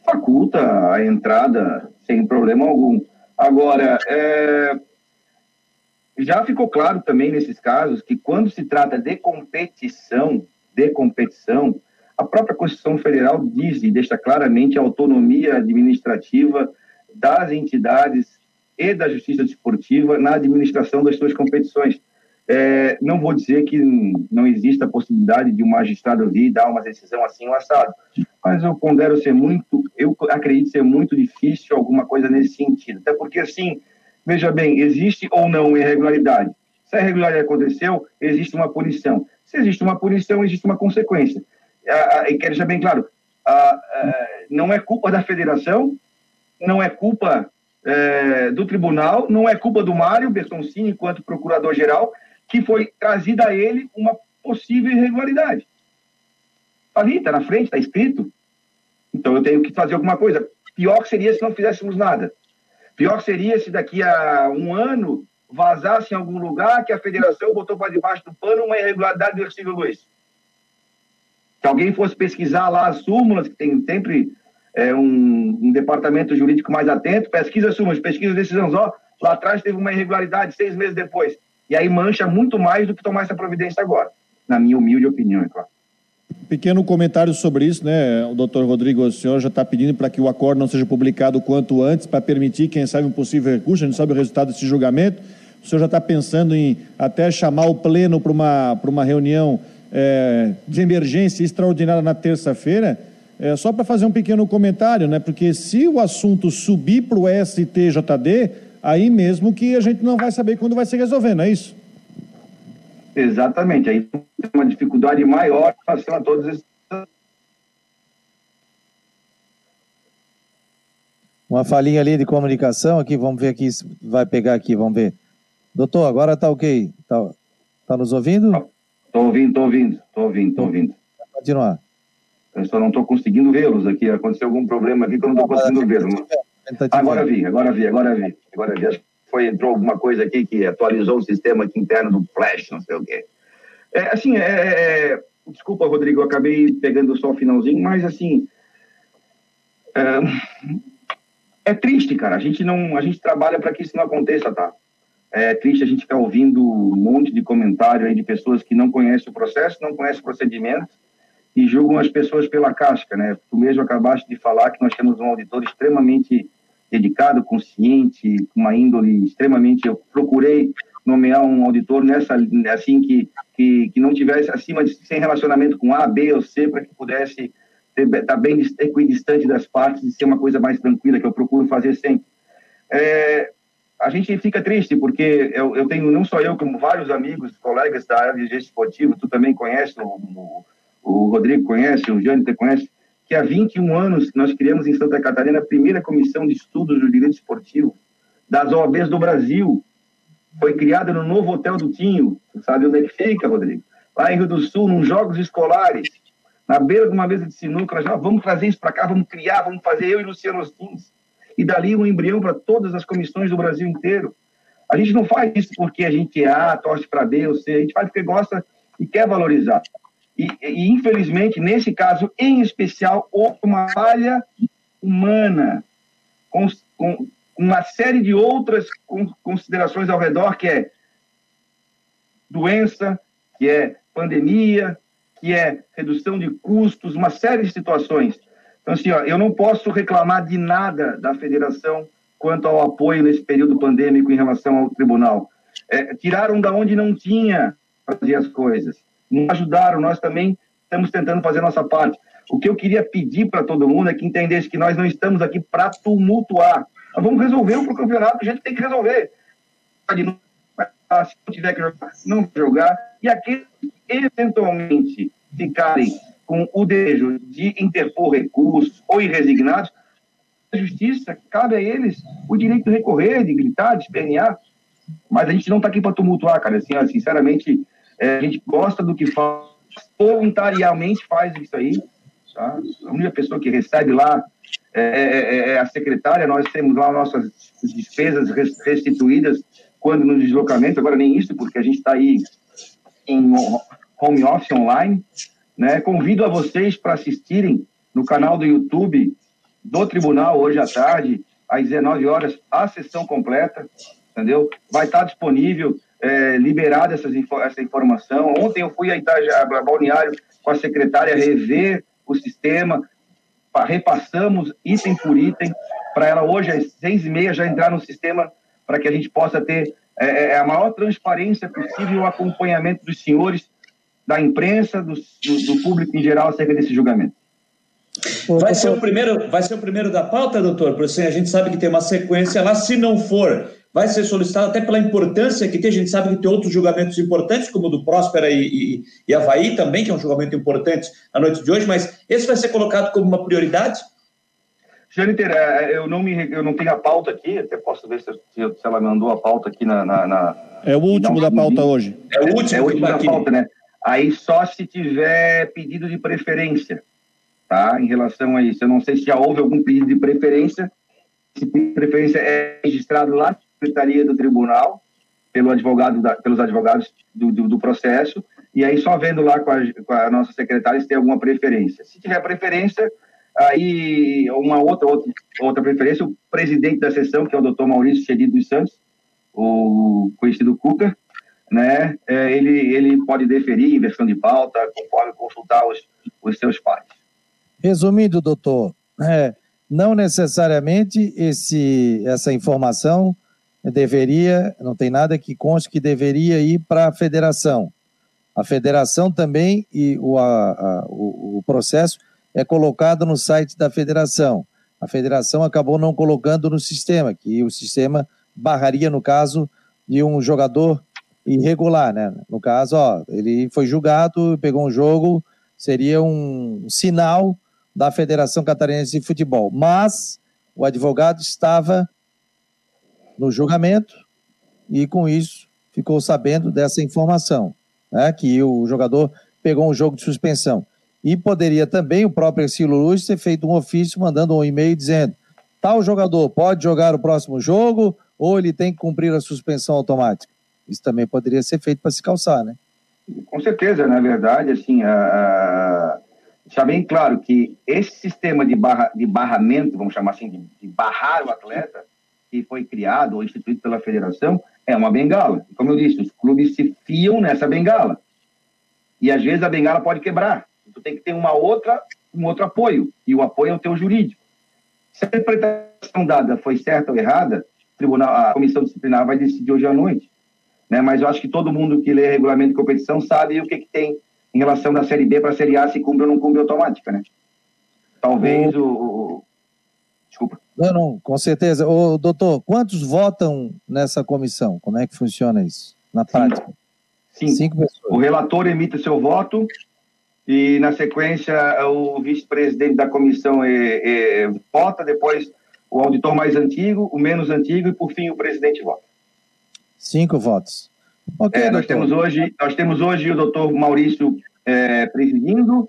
faculta a entrada sem problema algum. Agora, é, já ficou claro também nesses casos que quando se trata de competição, de competição, a própria Constituição Federal diz e deixa claramente a autonomia administrativa das entidades e da justiça desportiva na administração das suas competições. É, não vou dizer que não exista a possibilidade de um magistrado vir dar uma decisão assim ou assado, mas eu pondero ser muito, eu acredito ser muito difícil alguma coisa nesse sentido. Até porque, assim, veja bem, existe ou não irregularidade. Se a irregularidade aconteceu, existe uma punição. Se existe uma punição, existe uma consequência e quero deixar bem claro, não é culpa da federação, não é culpa é, do tribunal, não é culpa do Mário Bertoncini, enquanto procurador-geral, que foi trazida a ele uma possível irregularidade. Está ali, está na frente, está escrito. Então eu tenho que fazer alguma coisa. Pior seria se não fizéssemos nada. Pior seria se daqui a um ano vazasse em algum lugar que a federação botou para debaixo do pano uma irregularidade do Ercílio Luiz. Se alguém fosse pesquisar lá as súmulas, que tem sempre é, um, um, departamento jurídico mais atento, pesquisa súmulas, pesquisa decisões, ó, lá atrás teve uma irregularidade seis meses depois. E aí mancha muito mais do que tomar essa providência agora, na minha humilde opinião, é claro. Pequeno comentário sobre isso, né? O doutor Rodrigo, o senhor já está pedindo para que o acordo não seja publicado quanto antes, para permitir, quem sabe, um possível recurso, a gente sabe o resultado desse julgamento. O senhor já está pensando em até chamar o pleno para uma, uma reunião é, de emergência extraordinária na terça-feira, é, só para fazer um pequeno comentário, né? Porque se o assunto subir para o STJD, aí mesmo que a gente não vai saber quando vai se resolver, não é isso? Exatamente. Aí tem uma dificuldade maior em relação a todos esses. Uma falhinha ali de comunicação aqui, vamos ver aqui, vai pegar aqui, vamos ver. Doutor, agora está ok? Está tá nos ouvindo? Não. Estou ouvindo, estou ouvindo, estou ouvindo, estou ouvindo. Continuar. Eu só não estou conseguindo vê-los aqui. Aconteceu algum problema aqui que eu não estou conseguindo vê-los. Agora vi, agora vi, agora vi, agora vi. Acho que foi, entrou alguma coisa aqui que atualizou o sistema aqui interno do Flash, não sei o quê. É, assim, é, é, é desculpa, Rodrigo, eu acabei pegando só o finalzinho, mas assim. É, é triste, cara. A gente não, a gente trabalha para que isso não aconteça, tá? É triste a gente ficar ouvindo um monte de comentário aí de pessoas que não conhecem o processo, não conhecem o procedimento e julgam as pessoas pela casca, né? Tu mesmo acabaste de falar que nós temos um auditor extremamente dedicado, consciente, com uma índole extremamente. Eu procurei nomear um auditor nessa assim que que, que não tivesse acima de sem relacionamento com A, B ou C para que pudesse estar tá bem equidistante das partes e ser uma coisa mais tranquila que eu procuro fazer sempre. É, a gente fica triste porque eu, eu, tenho não só eu como vários amigos, colegas da área de gestão esportivo, tu também conhece, o, o, Rodrigo conhece, o Jâniter conhece, que há 21 anos nós criamos em Santa Catarina a primeira comissão de estudos do direito esportivo das OABs do Brasil. Foi criada no novo Hotel do Tinho. Você sabe onde é que fica, Rodrigo? Lá em Rio do Sul, nos Jogos Escolares, na beira de uma mesa de sinuca. Já vamos trazer isso para cá, vamos criar, vamos fazer eu e Luciano Ostins. E dali um embrião para todas as comissões do Brasil inteiro. A gente não faz isso porque a gente é A, torce para B ou C. A gente faz porque gosta e quer valorizar. E, e, infelizmente, nesse caso em especial, houve uma falha humana, com, com uma série de outras considerações ao redor, que é doença, que é pandemia, que é redução de custos, uma série de situações. Então, assim, ó, eu não posso reclamar de nada da federação quanto ao apoio nesse período pandêmico em relação ao tribunal. É, tiraram da onde não tinha fazer as coisas nos ajudaram, nós também estamos tentando fazer nossa parte. O que eu queria pedir para todo mundo é que entendesse que nós não estamos aqui para tumultuar. Nós vamos resolver o campeonato, a gente tem que resolver. Se não tiver que jogar, não jogar. E aqueles que eventualmente ficarem com o desejo de interpor recursos ou irresignados, a justiça, cabe a eles o direito de recorrer, de gritar, de espernear. Mas a gente não está aqui para tumultuar, cara. Assim, sinceramente, é, a gente gosta do que faz, voluntariamente faz isso aí. Tá? A única pessoa que recebe lá é, é, é, é a secretária, nós temos lá nossas despesas restituídas quando no deslocamento, agora nem isso, porque a gente está aí em home office online. Né? Convido a vocês para assistirem no canal do YouTube do Tribunal hoje à tarde, às 19 horas, a sessão completa, entendeu? Vai estar disponível é, liberada essa informação. Ontem eu fui a, Itaja, a Balneário com a secretária rever o sistema, repassamos item por item, para ela hoje às seis e meia já entrar no sistema para que a gente possa ter é, é a maior transparência possível e o acompanhamento dos senhores, da imprensa, do, do, do público em geral acerca desse julgamento. Vai ser, o primeiro, vai ser o primeiro da pauta, doutor? Porque assim, a gente sabe que tem uma sequência lá. Se não for, vai ser solicitado até pela importância que tem. A gente sabe que tem outros julgamentos importantes, como o do Próspera e, e, e Havaí também, que é um julgamento importante na noite de hoje, mas esse vai ser colocado como uma prioridade? Jâniter, é, eu não, me, eu não tenho a pauta aqui, até posso ver se, se ela mandou a pauta aqui na. na, na é o último da pauta hoje. É o último, é o último da pauta, né? Aí só se tiver pedido de preferência, tá? Em relação a isso. Eu não sei se já houve algum pedido de preferência. Se pedido de preferência é registrado lá secretaria do tribunal, pelo advogado da, pelos advogados do, do, do, processo, e aí só vendo lá com a, com a, nossa secretária se tem alguma preferência. Se tiver preferência, aí uma outra, outra, outra preferência, o presidente da sessão, que é o doutor Maurício Chedi dos Santos, o conhecido Cuca, né, é, ele, ele pode deferir inversão de pauta conforme consultar os, os seus pares. Resumindo, doutor, é, não necessariamente esse, essa informação deveria, não tem nada que conste que deveria ir para a federação. A federação também e o, a, a, o, o processo é colocado no site da federação. A federação acabou não colocando no sistema, que o sistema barraria no caso de um jogador irregular, né? No caso, ó, ele foi julgado, pegou um jogo, seria um sinal da Federação Catarinense de Futebol. Mas o advogado estava no julgamento e, com isso, ficou sabendo dessa informação, né, que o jogador pegou um jogo de suspensão. E poderia também o próprio Ercílio Luz ter feito um ofício mandando um e-mail dizendo tal jogador pode jogar o próximo jogo ou ele tem que cumprir a suspensão automática. Isso também poderia ser feito para se calçar, né? Com certeza, na verdade, assim, a, deixar bem claro que esse sistema de, barra, de barramento, vamos chamar assim, de, de barrar o atleta, que foi criado ou instituído pela federação é uma bengala. Como eu disse, os clubes se fiam nessa bengala. E às vezes a bengala pode quebrar. Tu tem que ter uma outra, um outro apoio. E o apoio é o teu jurídico. Se a interpretação dada foi certa ou errada, a comissão disciplinar vai decidir hoje à noite. Né? Mas eu acho que todo mundo que lê regulamento de competição sabe o que, que tem em relação da Série B para a Série A, se cumpre ou não cumpre automática, né? Talvez o... o... Desculpa. Não, não, com certeza. Ô, doutor, quantos votam nessa comissão? Como é que funciona isso na prática? Cinco. Cinco pessoas. O relator emite seu voto e, na sequência, o vice-presidente da comissão é, é, vota, depois o auditor mais antigo, o menos antigo e, por fim, o presidente vota. Cinco votos. Okay, é, nós, temos hoje, nós temos hoje o doutor Maurício é, presidindo,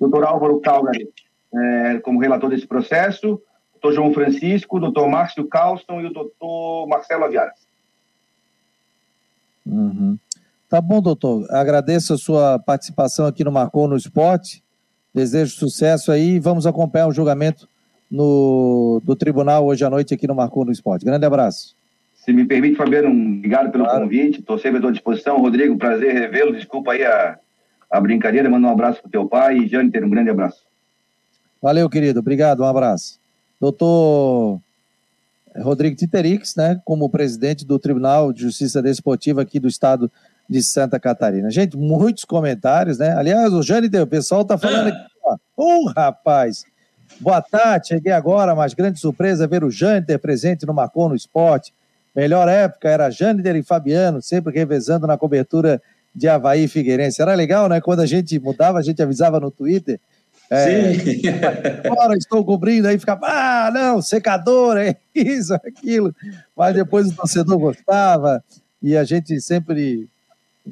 doutor Álvaro Calgary é, como relator desse processo, doutor João Francisco, doutor Márcio Carlson e o doutor Marcelo Aviaras. Uhum. Tá bom, doutor. Agradeço a sua participação aqui no Marcou no Esporte. Desejo sucesso aí e vamos acompanhar o julgamento no, do tribunal hoje à noite aqui no Marcou no Esporte. Grande abraço. Se me permite, Fabiano, obrigado pelo claro. convite. Estou sempre à tua disposição. Rodrigo, prazer revê-lo. Desculpa aí a, a brincadeira. Manda um abraço para o teu pai. E Jâniter, um grande abraço. Valeu, querido. Obrigado. Um abraço. Doutor Rodrigo Titerix, né, como presidente do Tribunal de Justiça Desportiva aqui do Estado de Santa Catarina. Gente, muitos comentários, né? Aliás, o Jâniter, o pessoal tá falando aqui, ó. Uh, rapaz! Boa tarde, cheguei agora, mas grande surpresa ver o Jâniter presente no Marcon no Esporte. Melhor época era Jâniter e Fabiano, sempre revezando na cobertura de Havaí e Figueirense. Era legal, né? Quando a gente mudava, a gente avisava no Twitter. É, Sim. Agora estou cobrindo, aí ficava, ah, não, secador, é isso, aquilo. Mas depois o torcedor gostava e a gente sempre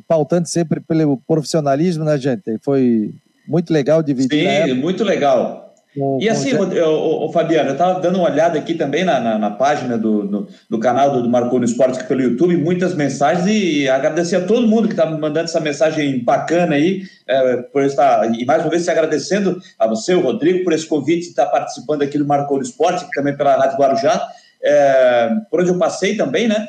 pautando sempre pelo profissionalismo, né, gente? Foi muito legal dividir. Sim, muito legal. Com, e assim, o, o, Fabiano, eu estava dando uma olhada aqui também na, na, na página do, do, do, canal do, do Marcou no Esporte pelo YouTube, muitas mensagens e agradecer a todo mundo que está me mandando essa mensagem bacana aí, é, por estar, e mais uma vez se agradecendo a você, o Rodrigo, por esse convite de estar participando aqui do Marcou no Esporte, também pela Rádio Guarujá, é, por onde eu passei também, né?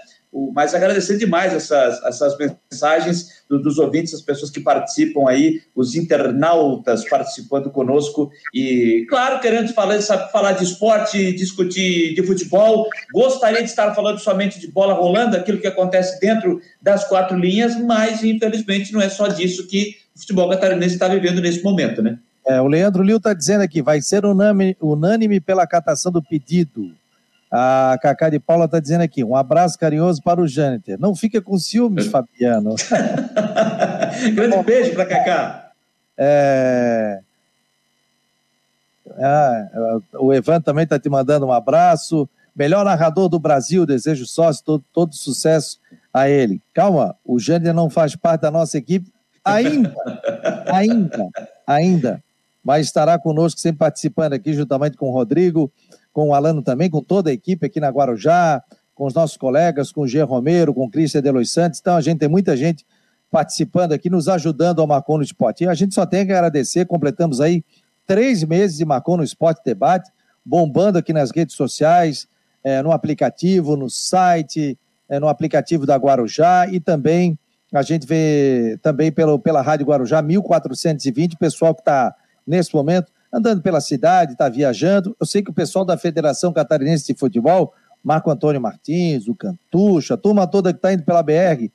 Mas agradecer demais essas, essas mensagens do, dos ouvintes, as pessoas que participam aí, os internautas participando conosco e, claro, querendo falar, falar de esporte, discutir de futebol. Gostaria de estar falando somente de bola rolando, aquilo que acontece dentro das quatro linhas, mas infelizmente não é só disso que o futebol catarinense está vivendo nesse momento, né? É, o Leandro Lil está dizendo aqui, vai ser unânime, unânime pela catação do pedido. A Cacá de Paula está dizendo aqui: um abraço carinhoso para o Jâniter. Não fica com ciúmes, Fabiano. *laughs* Grande beijo para Cacá. É... Ah, o Evan também está te mandando um abraço. Melhor narrador do Brasil, desejo sócio, todo, todo sucesso a ele. Calma, o Jâniter não faz parte da nossa equipe ainda, *laughs* ainda, ainda, mas estará conosco sempre participando aqui juntamente com o Rodrigo, com o Alano também, com toda a equipe aqui na Guarujá, com os nossos colegas, com o G. Romero, com o Cristian Delois Santos. Então, a gente tem muita gente participando aqui, nos ajudando ao Marcon no Esporte. E a gente só tem que agradecer, completamos aí três meses de Marcon no Esporte Debate, bombando aqui nas redes sociais, é, no aplicativo, no site, é, no aplicativo da Guarujá e também a gente vê também pelo, pela Rádio Guarujá 1420, pessoal que está nesse momento andando pela cidade, está viajando. Eu sei que o pessoal da Federação Catarinense de Futebol, Marco Antônio Martins, o Cantucha, a turma toda que está indo pela BR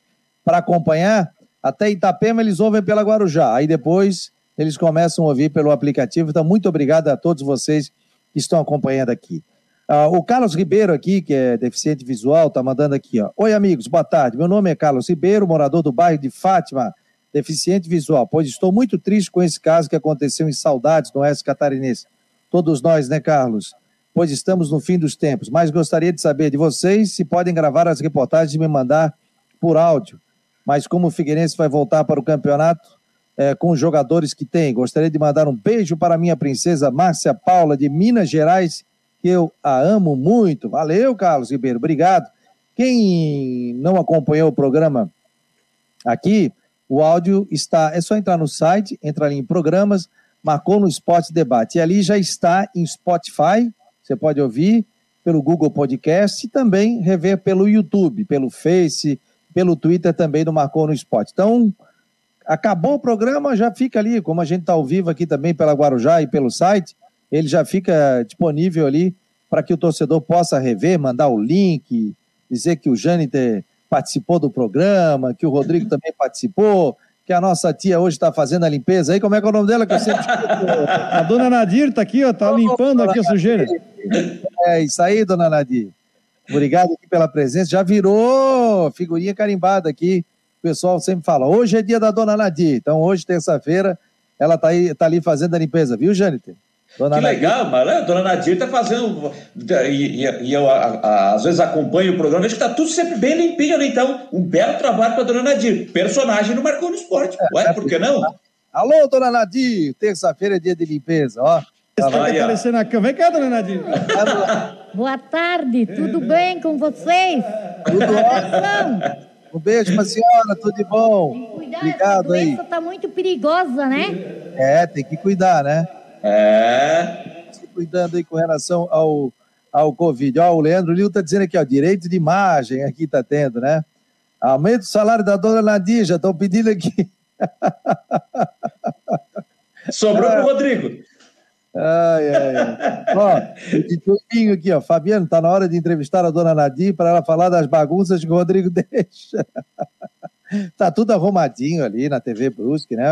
para acompanhar, até Itapema eles ouvem pela Guarujá. Aí depois eles começam a ouvir pelo aplicativo. Então, muito obrigado a todos vocês que estão acompanhando aqui. Uh, o Carlos Ribeiro aqui, que é deficiente visual, está mandando aqui, ó. Oi, amigos, boa tarde. Meu nome é Carlos Ribeiro, morador do bairro de Fátima, deficiente visual, pois estou muito triste com esse caso que aconteceu em Saudades, no Oeste Catarinense. Todos nós, né, Carlos? Pois estamos no fim dos tempos, mas gostaria de saber de vocês se podem gravar as reportagens e me mandar por áudio. Mas como o Figueirense vai voltar para o campeonato é, com os jogadores que tem, gostaria de mandar um beijo para minha princesa Márcia Paula, de Minas Gerais, que eu a amo muito. Valeu, Carlos Ribeiro, obrigado. Quem não acompanhou o programa aqui, o áudio está, é só entrar no site, entrar ali em programas, marcou no Esporte Debate. E ali já está em Spotify, você pode ouvir pelo Google Podcast e também rever pelo YouTube, pelo Face, pelo Twitter também do Marcou no Esporte. Então, acabou o programa, já fica ali, como a gente está ao vivo aqui também pela Guarujá e pelo site, ele já fica disponível ali para que o torcedor possa rever, mandar o link, dizer que o Jâniter participou do programa, que o Rodrigo também participou, que a nossa tia hoje está fazendo a limpeza aí. Como é que é o nome dela que eu sempre *laughs* A dona Nadir está aqui, está limpando aqui a sujeira. É isso aí, dona Nadir. Obrigado aqui pela presença. Já virou figurinha carimbada aqui. O pessoal sempre fala, hoje é dia da dona Nadir. Então, hoje, terça-feira, ela está tá ali fazendo a limpeza, viu, Jâniter? Dona que Nadir. legal, mas a dona Nadir está fazendo. E, e, e eu a, a, às vezes acompanho o programa, vejo que está tudo sempre bem limpinho ali. Então, um belo trabalho para a dona Nadir. Personagem no Marcou no Esporte. É, Ué, por que não? Alô, dona Nadir, terça-feira é dia de limpeza, ó. Está aparecendo na cama. Vem cá, dona Nadir. *laughs* Boa tarde, tudo bem com vocês? Tudo ótimo. Um beijo para a senhora, tudo de bom. Cuidado, Obrigado a doença está muito perigosa, né? É, tem que cuidar, né? É. Se cuidando aí com relação ao, ao Covid. Ó, o Leandro Lio está dizendo aqui, ó, direito de imagem aqui está tendo, né? Aumento o salário da dona Nadir, já estão pedindo aqui. *laughs* Sobrou para o Rodrigo. Ai, ai, ai. ó, de aqui, ó. Fabiano, tá na hora de entrevistar a dona Nadir para ela falar das bagunças que o Rodrigo *laughs* deixa. tá tudo arrumadinho ali na TV Brusque, né?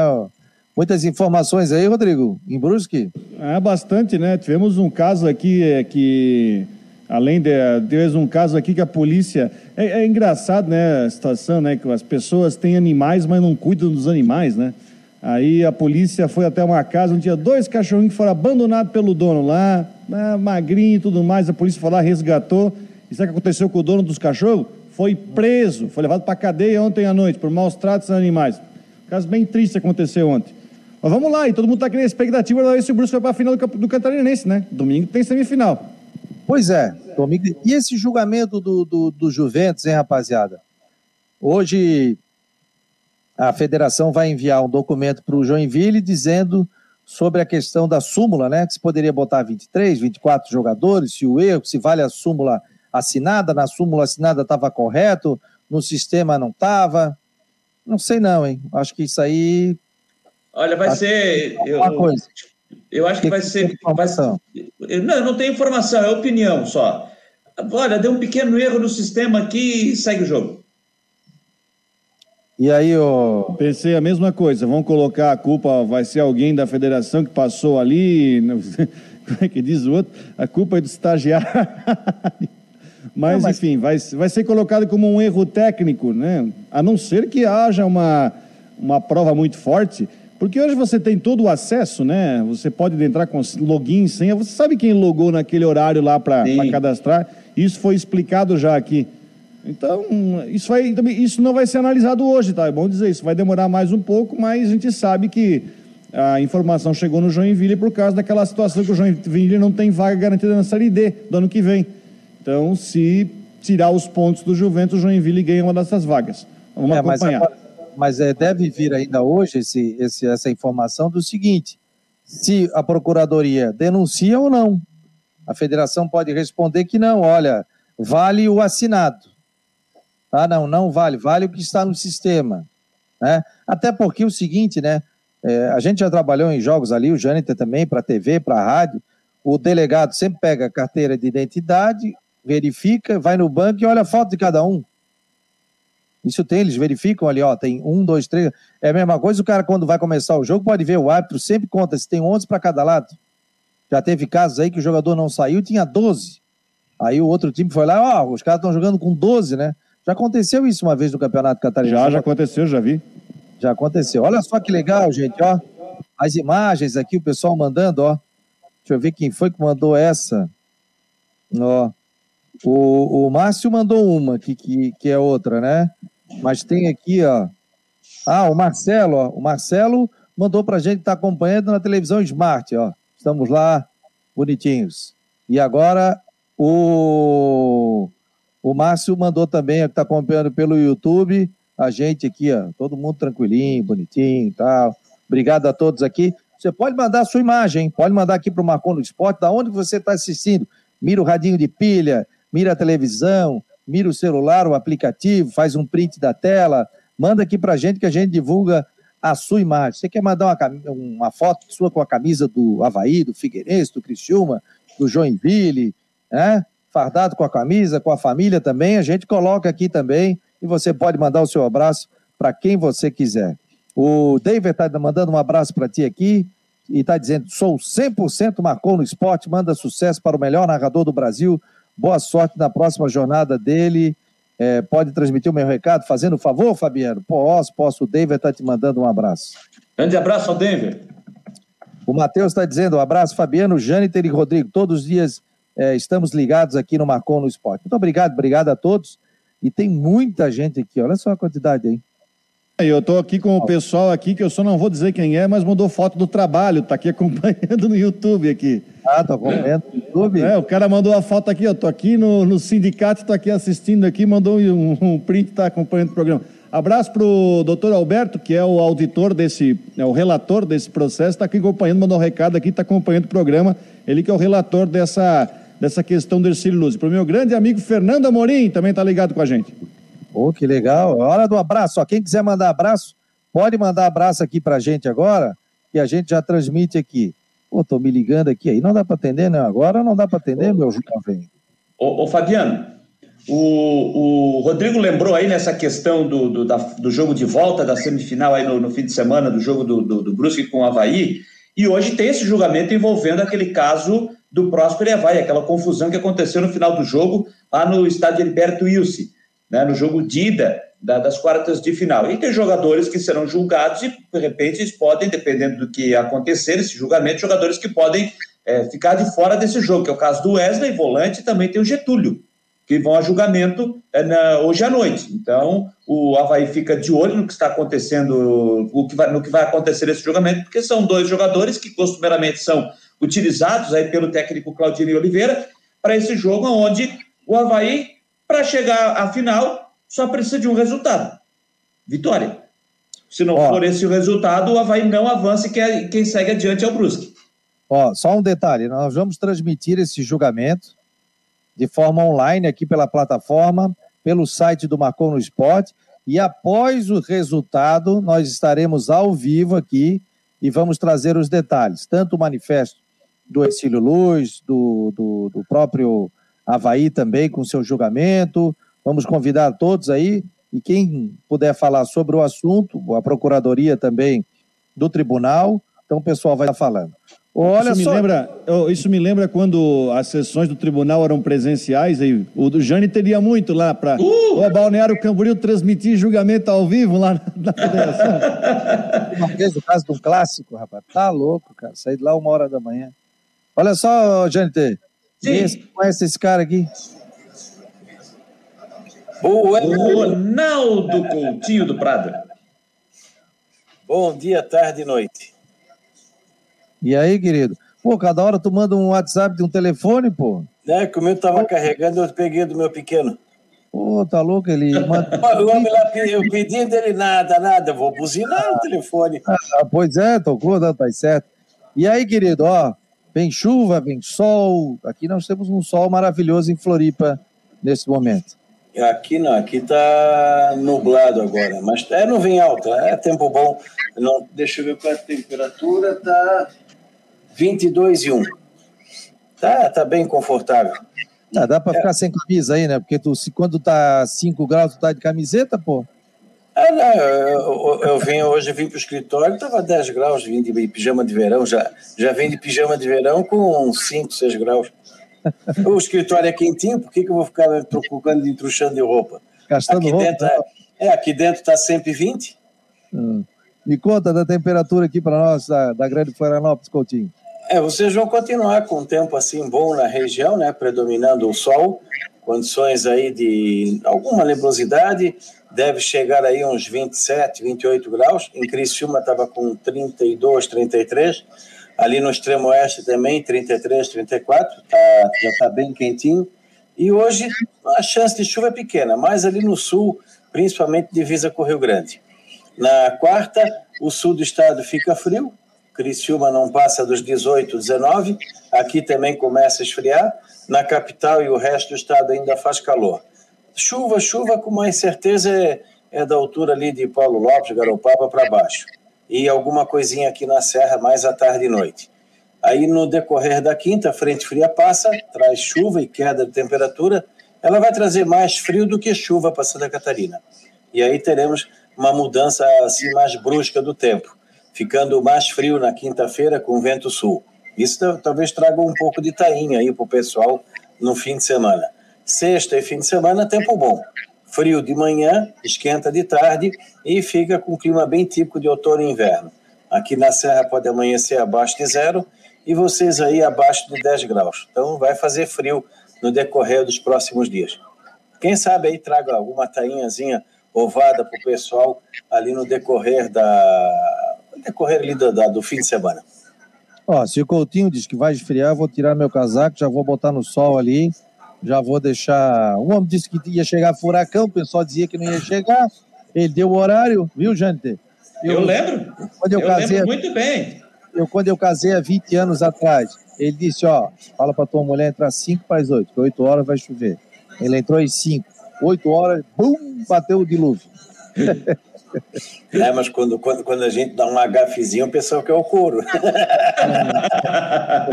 Muitas informações aí, Rodrigo, em Brusque? É, bastante, né? Tivemos um caso aqui é, que, além de. Tivemos um caso aqui que a polícia. É, é, engraçado, né? A situação, né? Que as pessoas têm animais, mas não cuidam dos animais, né? Aí a polícia foi até uma casa onde tinha dois cachorrinhos que foram abandonados pelo dono lá, né, magrinho e tudo mais. A polícia foi lá, resgatou. E sabe o que aconteceu com o dono dos cachorros? Foi preso, foi levado para cadeia ontem à noite por maus tratos a animais. caso bem triste aconteceu ontem. Mas vamos lá, e todo mundo está aqui na expectativa de ver se o Brusque vai para a final do, do Catarinense, né? Domingo tem semifinal. Pois é, domingo. E esse julgamento do, do, do Juventus, hein, rapaziada? Hoje a federação vai enviar um documento para o Joinville dizendo sobre a questão da súmula, né? Que se poderia botar 23, 24 jogadores, se o erro, se vale a súmula assinada, na súmula assinada estava correto, no sistema não estava. Não sei não, hein? Acho que isso aí Olha, vai ser. Eu, coisa. eu acho que, que vai ser. Vai, não, eu não tenho informação, é opinião só. Olha, deu um pequeno erro no sistema aqui e segue o jogo. E aí, ó. Pensei a mesma coisa. Vão colocar a culpa, vai ser alguém da federação que passou ali. *laughs* Como é que diz o outro? A culpa é do estagiário. *laughs* Mas, não, mas, enfim, vai, vai ser colocado como um erro técnico, né? A não ser que haja uma, uma prova muito forte porque hoje você tem todo o acesso, né? Você pode entrar com login, senha. Você sabe quem logou naquele horário lá para cadastrar. Isso foi explicado já aqui. Então, isso, vai, isso não vai ser analisado hoje, tá? É bom dizer isso. Vai demorar mais um pouco, mas a gente sabe que a informação chegou no Joinville por causa daquela situação que o Joinville não tem vaga garantida na Série D do ano que vem. Então, se tirar os pontos do Juventus, o Joinville ganha uma dessas vagas. Vamos é, acompanhar. Mas agora mas é, deve vir ainda hoje esse, esse, essa informação do seguinte: se a procuradoria denuncia ou não. A federação pode responder que não, olha, vale o assinado. Ah, não, não vale, vale o que está no sistema. Né? Até porque o seguinte, né? É, a gente já trabalhou em jogos ali, o Jâniter também, para TV, para rádio. O delegado sempre pega a carteira de identidade, verifica, vai no banco e olha a foto de cada um. Isso tem, eles verificam ali, ó, tem um, dois, três. É a mesma coisa, o cara, quando vai começar o jogo, pode ver, o árbitro sempre conta se tem 11 para cada lado. Já teve casos aí que o jogador não saiu tinha 12. Aí o outro time foi lá, ó, os caras estão jogando com 12, né? Já aconteceu isso uma vez no Campeonato Catarinense. Já, já aconteceu, já vi. Já aconteceu. Olha só que legal, gente, ó. As imagens aqui, o pessoal mandando, ó. Deixa eu ver quem foi que mandou essa. Ó. O, o Márcio mandou uma, que, que, que é outra, né? Mas tem aqui, ó. Ah, o Marcelo, ó. O Marcelo mandou pra gente estar tá acompanhando na televisão Smart, ó. Estamos lá, bonitinhos. E agora o, o Márcio mandou também, que está acompanhando pelo YouTube, a gente aqui, ó. Todo mundo tranquilinho, bonitinho e tal. Obrigado a todos aqui. Você pode mandar a sua imagem, pode mandar aqui para o Marcon no Esporte, da onde você está assistindo. Mira o radinho de pilha, mira a televisão, mira o celular, o aplicativo, faz um print da tela, manda aqui para a gente que a gente divulga a sua imagem. Você quer mandar uma, uma foto sua com a camisa do Havaí, do Figueirense, do Criciúma, do Joinville, né? Fardado com a camisa, com a família também, a gente coloca aqui também e você pode mandar o seu abraço para quem você quiser. O David está mandando um abraço para ti aqui e está dizendo: sou 100% Marcou no esporte, manda sucesso para o melhor narrador do Brasil. Boa sorte na próxima jornada dele. É, pode transmitir o meu recado fazendo favor, Fabiano? Posso, posso. O David está te mandando um abraço. Grande abraço ao David. O Matheus está dizendo: um abraço, Fabiano, Jâniter e Rodrigo. Todos os dias é, estamos ligados aqui no Marcon no Esporte. Muito obrigado, obrigado a todos. E tem muita gente aqui, olha só a quantidade aí. Eu estou aqui com o pessoal aqui, que eu só não vou dizer quem é, mas mandou foto do trabalho, está aqui acompanhando no YouTube aqui. Ah, tá acompanhando no YouTube? É, o cara mandou a foto aqui, eu tô aqui no, no sindicato, estou aqui assistindo aqui, mandou um, um print, está acompanhando o programa. Abraço para o doutor Alberto, que é o auditor desse, é o relator desse processo, está aqui acompanhando, mandou um recado aqui, está acompanhando o programa. Ele que é o relator dessa, dessa questão do Ercílio Luz. Para o meu grande amigo Fernando Amorim, também está ligado com a gente. Pô, que legal. Hora do abraço. Ó, quem quiser mandar abraço, pode mandar abraço aqui para a gente agora, que a gente já transmite aqui. Pô, tô me ligando aqui aí. Não dá para atender, né? Agora não dá para atender, ô, meu jovem. Ô, ô Fabiano, o, o Rodrigo lembrou aí nessa questão do, do, da, do jogo de volta da semifinal aí no, no fim de semana, do jogo do, do, do Brusque com o Havaí, e hoje tem esse julgamento envolvendo aquele caso do Próspero e Havaí, aquela confusão que aconteceu no final do jogo lá no estádio Heriberto Wilson, né, no jogo de ida da, das quartas de final. E tem jogadores que serão julgados e, de repente, eles podem, dependendo do que acontecer, esse julgamento, jogadores que podem é, ficar de fora desse jogo, que é o caso do Wesley, volante, e também tem o Getúlio, que vão a julgamento é, na, hoje à noite. Então, o Havaí fica de olho no que está acontecendo, o que vai, no que vai acontecer nesse julgamento, porque são dois jogadores que costumeiramente são utilizados aí pelo técnico Claudinei Oliveira para esse jogo, onde o Havaí, para chegar à final, só precisa de um resultado: vitória. Se não Ó, for esse o resultado, o Havaí não avança e quem, quem segue adiante é o Brusque. Ó, só um detalhe: nós vamos transmitir esse julgamento de forma online aqui pela plataforma, pelo site do Marcou no Esporte. E após o resultado, nós estaremos ao vivo aqui e vamos trazer os detalhes, tanto o manifesto do Exílio Luz, do, do, do próprio Havaí também com seu julgamento. Vamos convidar todos aí e quem puder falar sobre o assunto, a Procuradoria também do Tribunal, então o pessoal vai estar falando. Olha isso, só... me lembra, isso me lembra quando as sessões do tribunal eram presenciais, aí o do Jane teria muito lá para uh! o Balneário Camboriú transmitir julgamento ao vivo lá na, na federação. *laughs* uma vez o caso do clássico, rapaz, tá louco, cara, sair de lá uma hora da manhã. Olha só, Jane, esse, conhece esse cara aqui? O Ronaldo Coutinho do Prado. Bom dia, tarde e noite. E aí, querido? Pô, cada hora tu manda um WhatsApp de um telefone, pô. É, que o meu tava carregando, eu peguei do meu pequeno. Pô, tá louco, ele *laughs* manda... o homem lá, eu pedi dele nada, nada, eu vou buzinar o telefone. Ah, pois é, tocou, tá, tá certo. E aí, querido, ó, vem chuva, vem sol, aqui nós temos um sol maravilhoso em Floripa nesse momento. Aqui não, aqui tá nublado agora, mas é nuvem alta, é tempo bom. Não, deixa eu ver qual é a temperatura, tá 22 e 1. Tá, tá bem confortável. Ah, dá para é. ficar sem camisa aí, né? Porque tu, se, quando tá 5 graus, tu tá de camiseta, pô? É, não, eu, eu, vim, hoje vim para o escritório, estava 10 graus, vim de pijama de verão, já, já vim de pijama de verão com 5, 6 graus. O escritório é quentinho, por que, que eu vou ficar me preocupando de entruxando de roupa? Gastando aqui roupa? Dentro, é, é, aqui dentro está 120. Hum. Me conta da temperatura aqui para nós, da, da Grande Florianópolis, Coutinho. É, vocês vão continuar com um tempo assim bom na região, né? Predominando o sol, condições aí de alguma nebulosidade, deve chegar aí uns 27, 28 graus. Em Criciúma estava com 32, 33. Ali no extremo oeste também, 33, 34. Tá, já está bem quentinho. E hoje a chance de chuva é pequena, mas ali no sul, principalmente divisa com o Rio Grande. Na quarta, o sul do estado fica frio, Criciúma não passa dos 18, 19, aqui também começa a esfriar, na capital e o resto do estado ainda faz calor. Chuva, chuva com mais certeza é, é da altura ali de Paulo Lopes, Garopaba para baixo. E alguma coisinha aqui na Serra mais à tarde e noite. Aí no decorrer da quinta, a frente fria passa, traz chuva e queda de temperatura. Ela vai trazer mais frio do que chuva para Santa Catarina. E aí teremos uma mudança assim mais brusca do tempo, ficando mais frio na quinta-feira com vento sul. Isso talvez traga um pouco de tainha aí para o pessoal no fim de semana. Sexta e fim de semana, tempo bom. Frio de manhã, esquenta de tarde e fica com um clima bem típico de outono e inverno. Aqui na Serra pode amanhecer abaixo de zero e vocês aí abaixo de 10 graus. Então vai fazer frio no decorrer dos próximos dias. Quem sabe aí traga alguma tainhazinha ovada para o pessoal ali no decorrer da decorrer ali do, da, do fim de semana. Ó, se o Coutinho diz que vai esfriar, vou tirar meu casaco, já vou botar no sol ali, já vou deixar. O homem disse que ia chegar furacão, o pessoal dizia que não ia chegar. Ele deu o horário, viu, gente? Eu, eu lembro. Quando eu, eu casei, lembro muito bem. Eu, quando eu casei há 20 anos atrás, ele disse: Ó, fala para tua mulher entrar 5 para as 8, que 8 horas vai chover. Ele entrou às 5. 8 horas, bum, bateu o dilúvio. *laughs* É, mas quando, quando, quando a gente dá um agafezinho, o pessoal quer o couro. *laughs*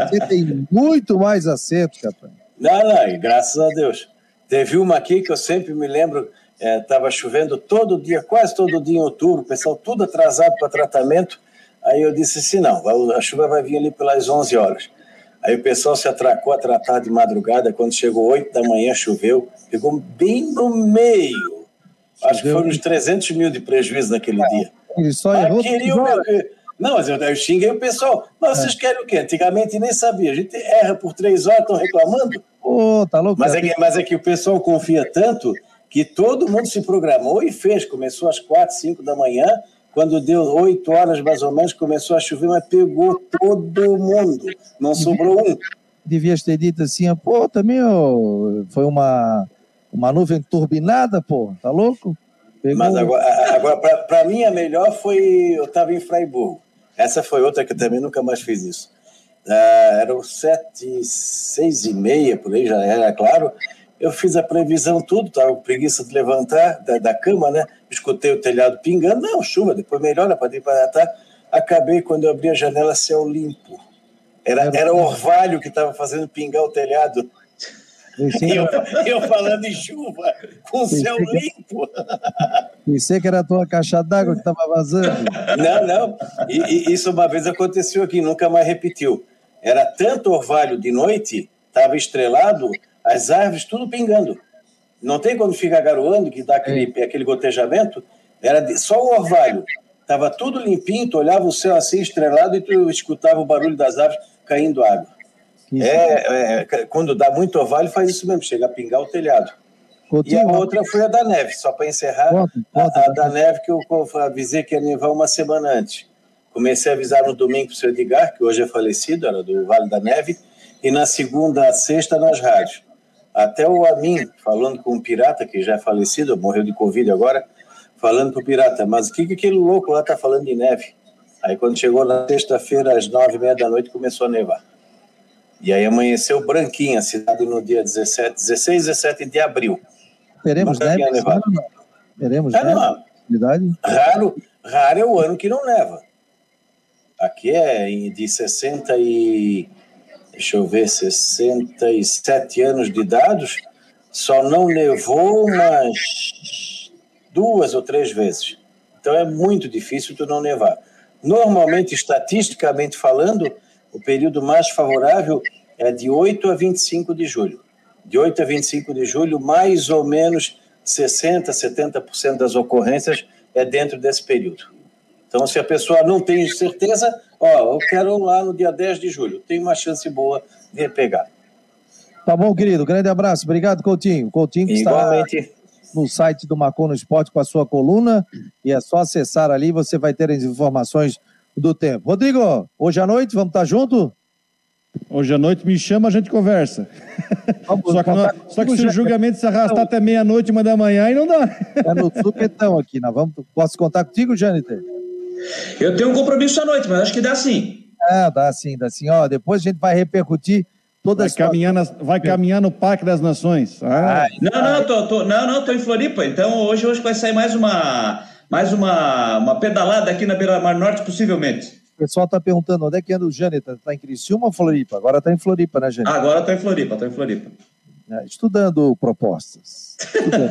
Você tem muito mais acerto, capitão. Não, não, graças a Deus. Teve uma aqui que eu sempre me lembro, estava é, chovendo todo dia, quase todo dia em outubro, o pessoal tudo atrasado para tratamento. Aí eu disse assim: não, a chuva vai vir ali pelas 11 horas. Aí o pessoal se atracou a tratar de madrugada, quando chegou 8 da manhã, choveu, pegou bem no meio. Acho que foram uns 300 mil de prejuízo naquele é, dia. Ele só errou. Não, mas eu, eu xinguei o pessoal. Mas é. vocês querem o quê? Antigamente nem sabia. A gente erra por três horas, estão reclamando. Ô, oh, tá louco. Mas é, que, mas é que o pessoal confia tanto que todo mundo se programou e fez. Começou às quatro, cinco da manhã. Quando deu oito horas mais ou menos, começou a chover, mas pegou todo mundo. Não sobrou um. Devias ter dito assim, pô, também ó, foi uma, uma nuvem turbinada, pô, tá louco? Pegou... Mas agora, agora para mim, a melhor foi. Eu estava em Freiburgo. Essa foi outra que eu também nunca mais fiz isso. Uh, eram sete, seis e meia, por aí já era claro. Eu fiz a previsão tudo, estava com preguiça de levantar da, da, cama, né? Escutei o telhado pingando, não, chuva, depois melhora para tá. Acabei quando eu abri a janela, céu limpo. Era, era orvalho que estava fazendo pingar o telhado. Eu, eu, falando em chuva, com o céu limpo. Pensei que era a tua caixa d'água que estava vazando. Não, não. E, e, isso uma vez aconteceu aqui, nunca mais repetiu. Era tanto orvalho de noite, estava estrelado, as árvores tudo pingando. Não tem quando fica garoando, que dá aquele, é. aquele gotejamento? Era de, só o orvalho. Estava tudo limpinho, tu olhava o céu assim estrelado e tu escutava o barulho das árvores caindo água. É, é, quando dá muito orvalho, faz isso mesmo, chega a pingar o telhado. Coutinho, e a outra foi a da neve, só para encerrar, a, a, da neve que eu avisei que ia nevar uma semana antes. Comecei a avisar no domingo para o seu Edgar, que hoje é falecido, era do Vale da Neve, e na segunda a sexta nas rádios. Até o Amin, falando com um pirata que já é falecido, morreu de Covid agora, falando para o pirata, mas o que, que aquele louco lá está falando de neve? Aí quando chegou na sexta-feira, às nove e meia da noite, começou a nevar. E aí amanheceu branquinha a cidade no dia 17, 16, 17 de abril. Teremos neve? Teremos é, neve? Não. Raro, raro é o ano que não neva. Aqui é de 60 e... Deixa eu ver, 67 anos de idade, só não nevou umas duas ou três vezes. Então é muito difícil tu não nevar. Normalmente, estatisticamente falando, o período mais favorável é de 8 a 25 de julho. De 8 a 25 de julho, mais ou menos 60, 70% das ocorrências é dentro desse período. Então, se a pessoa não tem certeza, ó, eu quero lá no dia 10 de julho, tem uma chance boa de pegar. Tá bom, querido. Grande abraço. Obrigado, Coutinho. Coutinho que Igualmente. está no site do Marcon no Esporte com a sua coluna e é só acessar ali, você vai ter as informações do tempo. Rodrigo, hoje à noite vamos estar junto? Hoje à noite me chama, a gente conversa. Vamos, só, que não, só que se o julgamento se arrastar até meia-noite, uma da manhã, aí não dá. É no supetão aqui, nós vamos, posso contar contigo, Jâniter? Eu tenho um compromisso à noite, mas acho que dá sim. É, dá sim, dá sim. Ó, depois a gente vai repercutir toda vai caminhar, nas, vai caminhar no Parque das Nações. Ah, não, não, tô, tô, não, não, tô em Floripa. Então hoje, hoje vai sair mais uma mais uma, uma pedalada aqui na Beira Mar Norte, possivelmente. O pessoal está perguntando onde é que anda o Jâniter. Está em Criciúma ou Floripa? Agora está em Floripa, né, Jâniter? Agora está em Floripa, está em Floripa. É, estudando propostas. Estudando.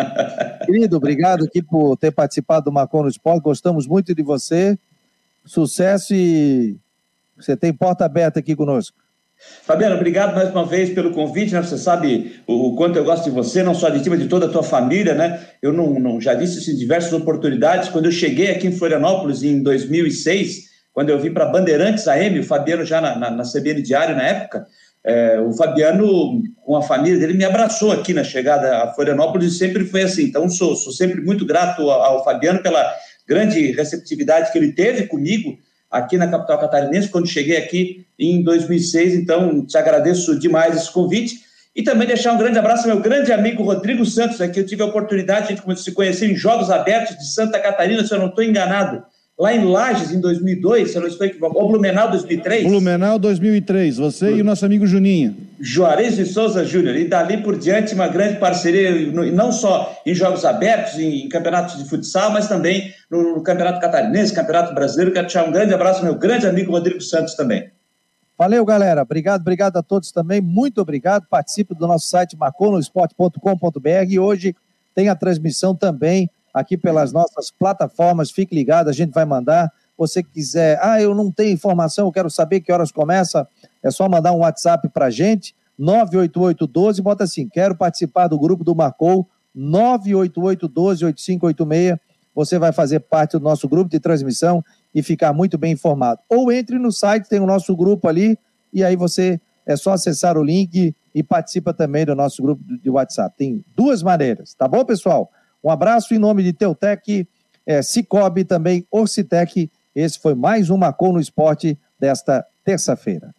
*laughs* Querido, obrigado aqui por ter participado do Marcon no Esporte. Gostamos muito de você. Sucesso e você tem porta aberta aqui conosco. Fabiano, obrigado mais uma vez pelo convite, né? Você sabe o, quanto eu gosto de você, não só de ti, mas de toda a tua família, né? Eu não, não já disse isso em diversas oportunidades. Quando eu cheguei aqui em Florianópolis em 2006, quando eu vim para Bandeirantes AM, o Fabiano já na, na, na CBN Diário na época, é, o Fabiano, com a família dele, me abraçou aqui na chegada a Florianópolis e sempre foi assim. Então, sou, sou sempre muito grato ao, ao Fabiano pela grande receptividade que ele teve comigo aqui na capital catarinense, quando cheguei aqui em 2006. Então, te agradeço demais esse convite. E também deixar um grande abraço ao meu grande amigo Rodrigo Santos, aqui eu tive a oportunidade de se conhecer em Jogos Abertos de Santa Catarina, se eu não estou enganado lá em Lages, em 2002, se eu não estou equivocado, ou Blumenau 2003. Blumenau 2003, você e o nosso amigo Juninho. Juarez de Souza Júnior, e dali por diante uma grande parceria, não só em jogos abertos, em, campeonatos de futsal, mas também no, Campeonato Catarinense, Campeonato Brasileiro. Quero deixar um grande abraço ao meu grande amigo Rodrigo Santos também. Valeu, galera. Obrigado, obrigado a todos também. Muito obrigado. Participe do nosso site marconosport.com.br e hoje tem a transmissão também aqui pelas nossas plataformas. Fique ligado, a gente vai mandar. Você quiser, ah, eu não tenho informação, eu quero saber que horas começa, é só mandar um WhatsApp para a gente, 98812, bota assim, quero participar do grupo do Marcou, 98812-8586. Você vai fazer parte do nosso grupo de transmissão e ficar muito bem informado. Ou entre no site, tem o nosso grupo ali, e aí você é só acessar o link e participa também do nosso grupo de WhatsApp. Tem duas maneiras, tá bom, pessoal? Um abraço em nome de Teutec, é, Cicobi também, Orcitec. Esse foi mais um Marcou no Esporte desta terça-feira.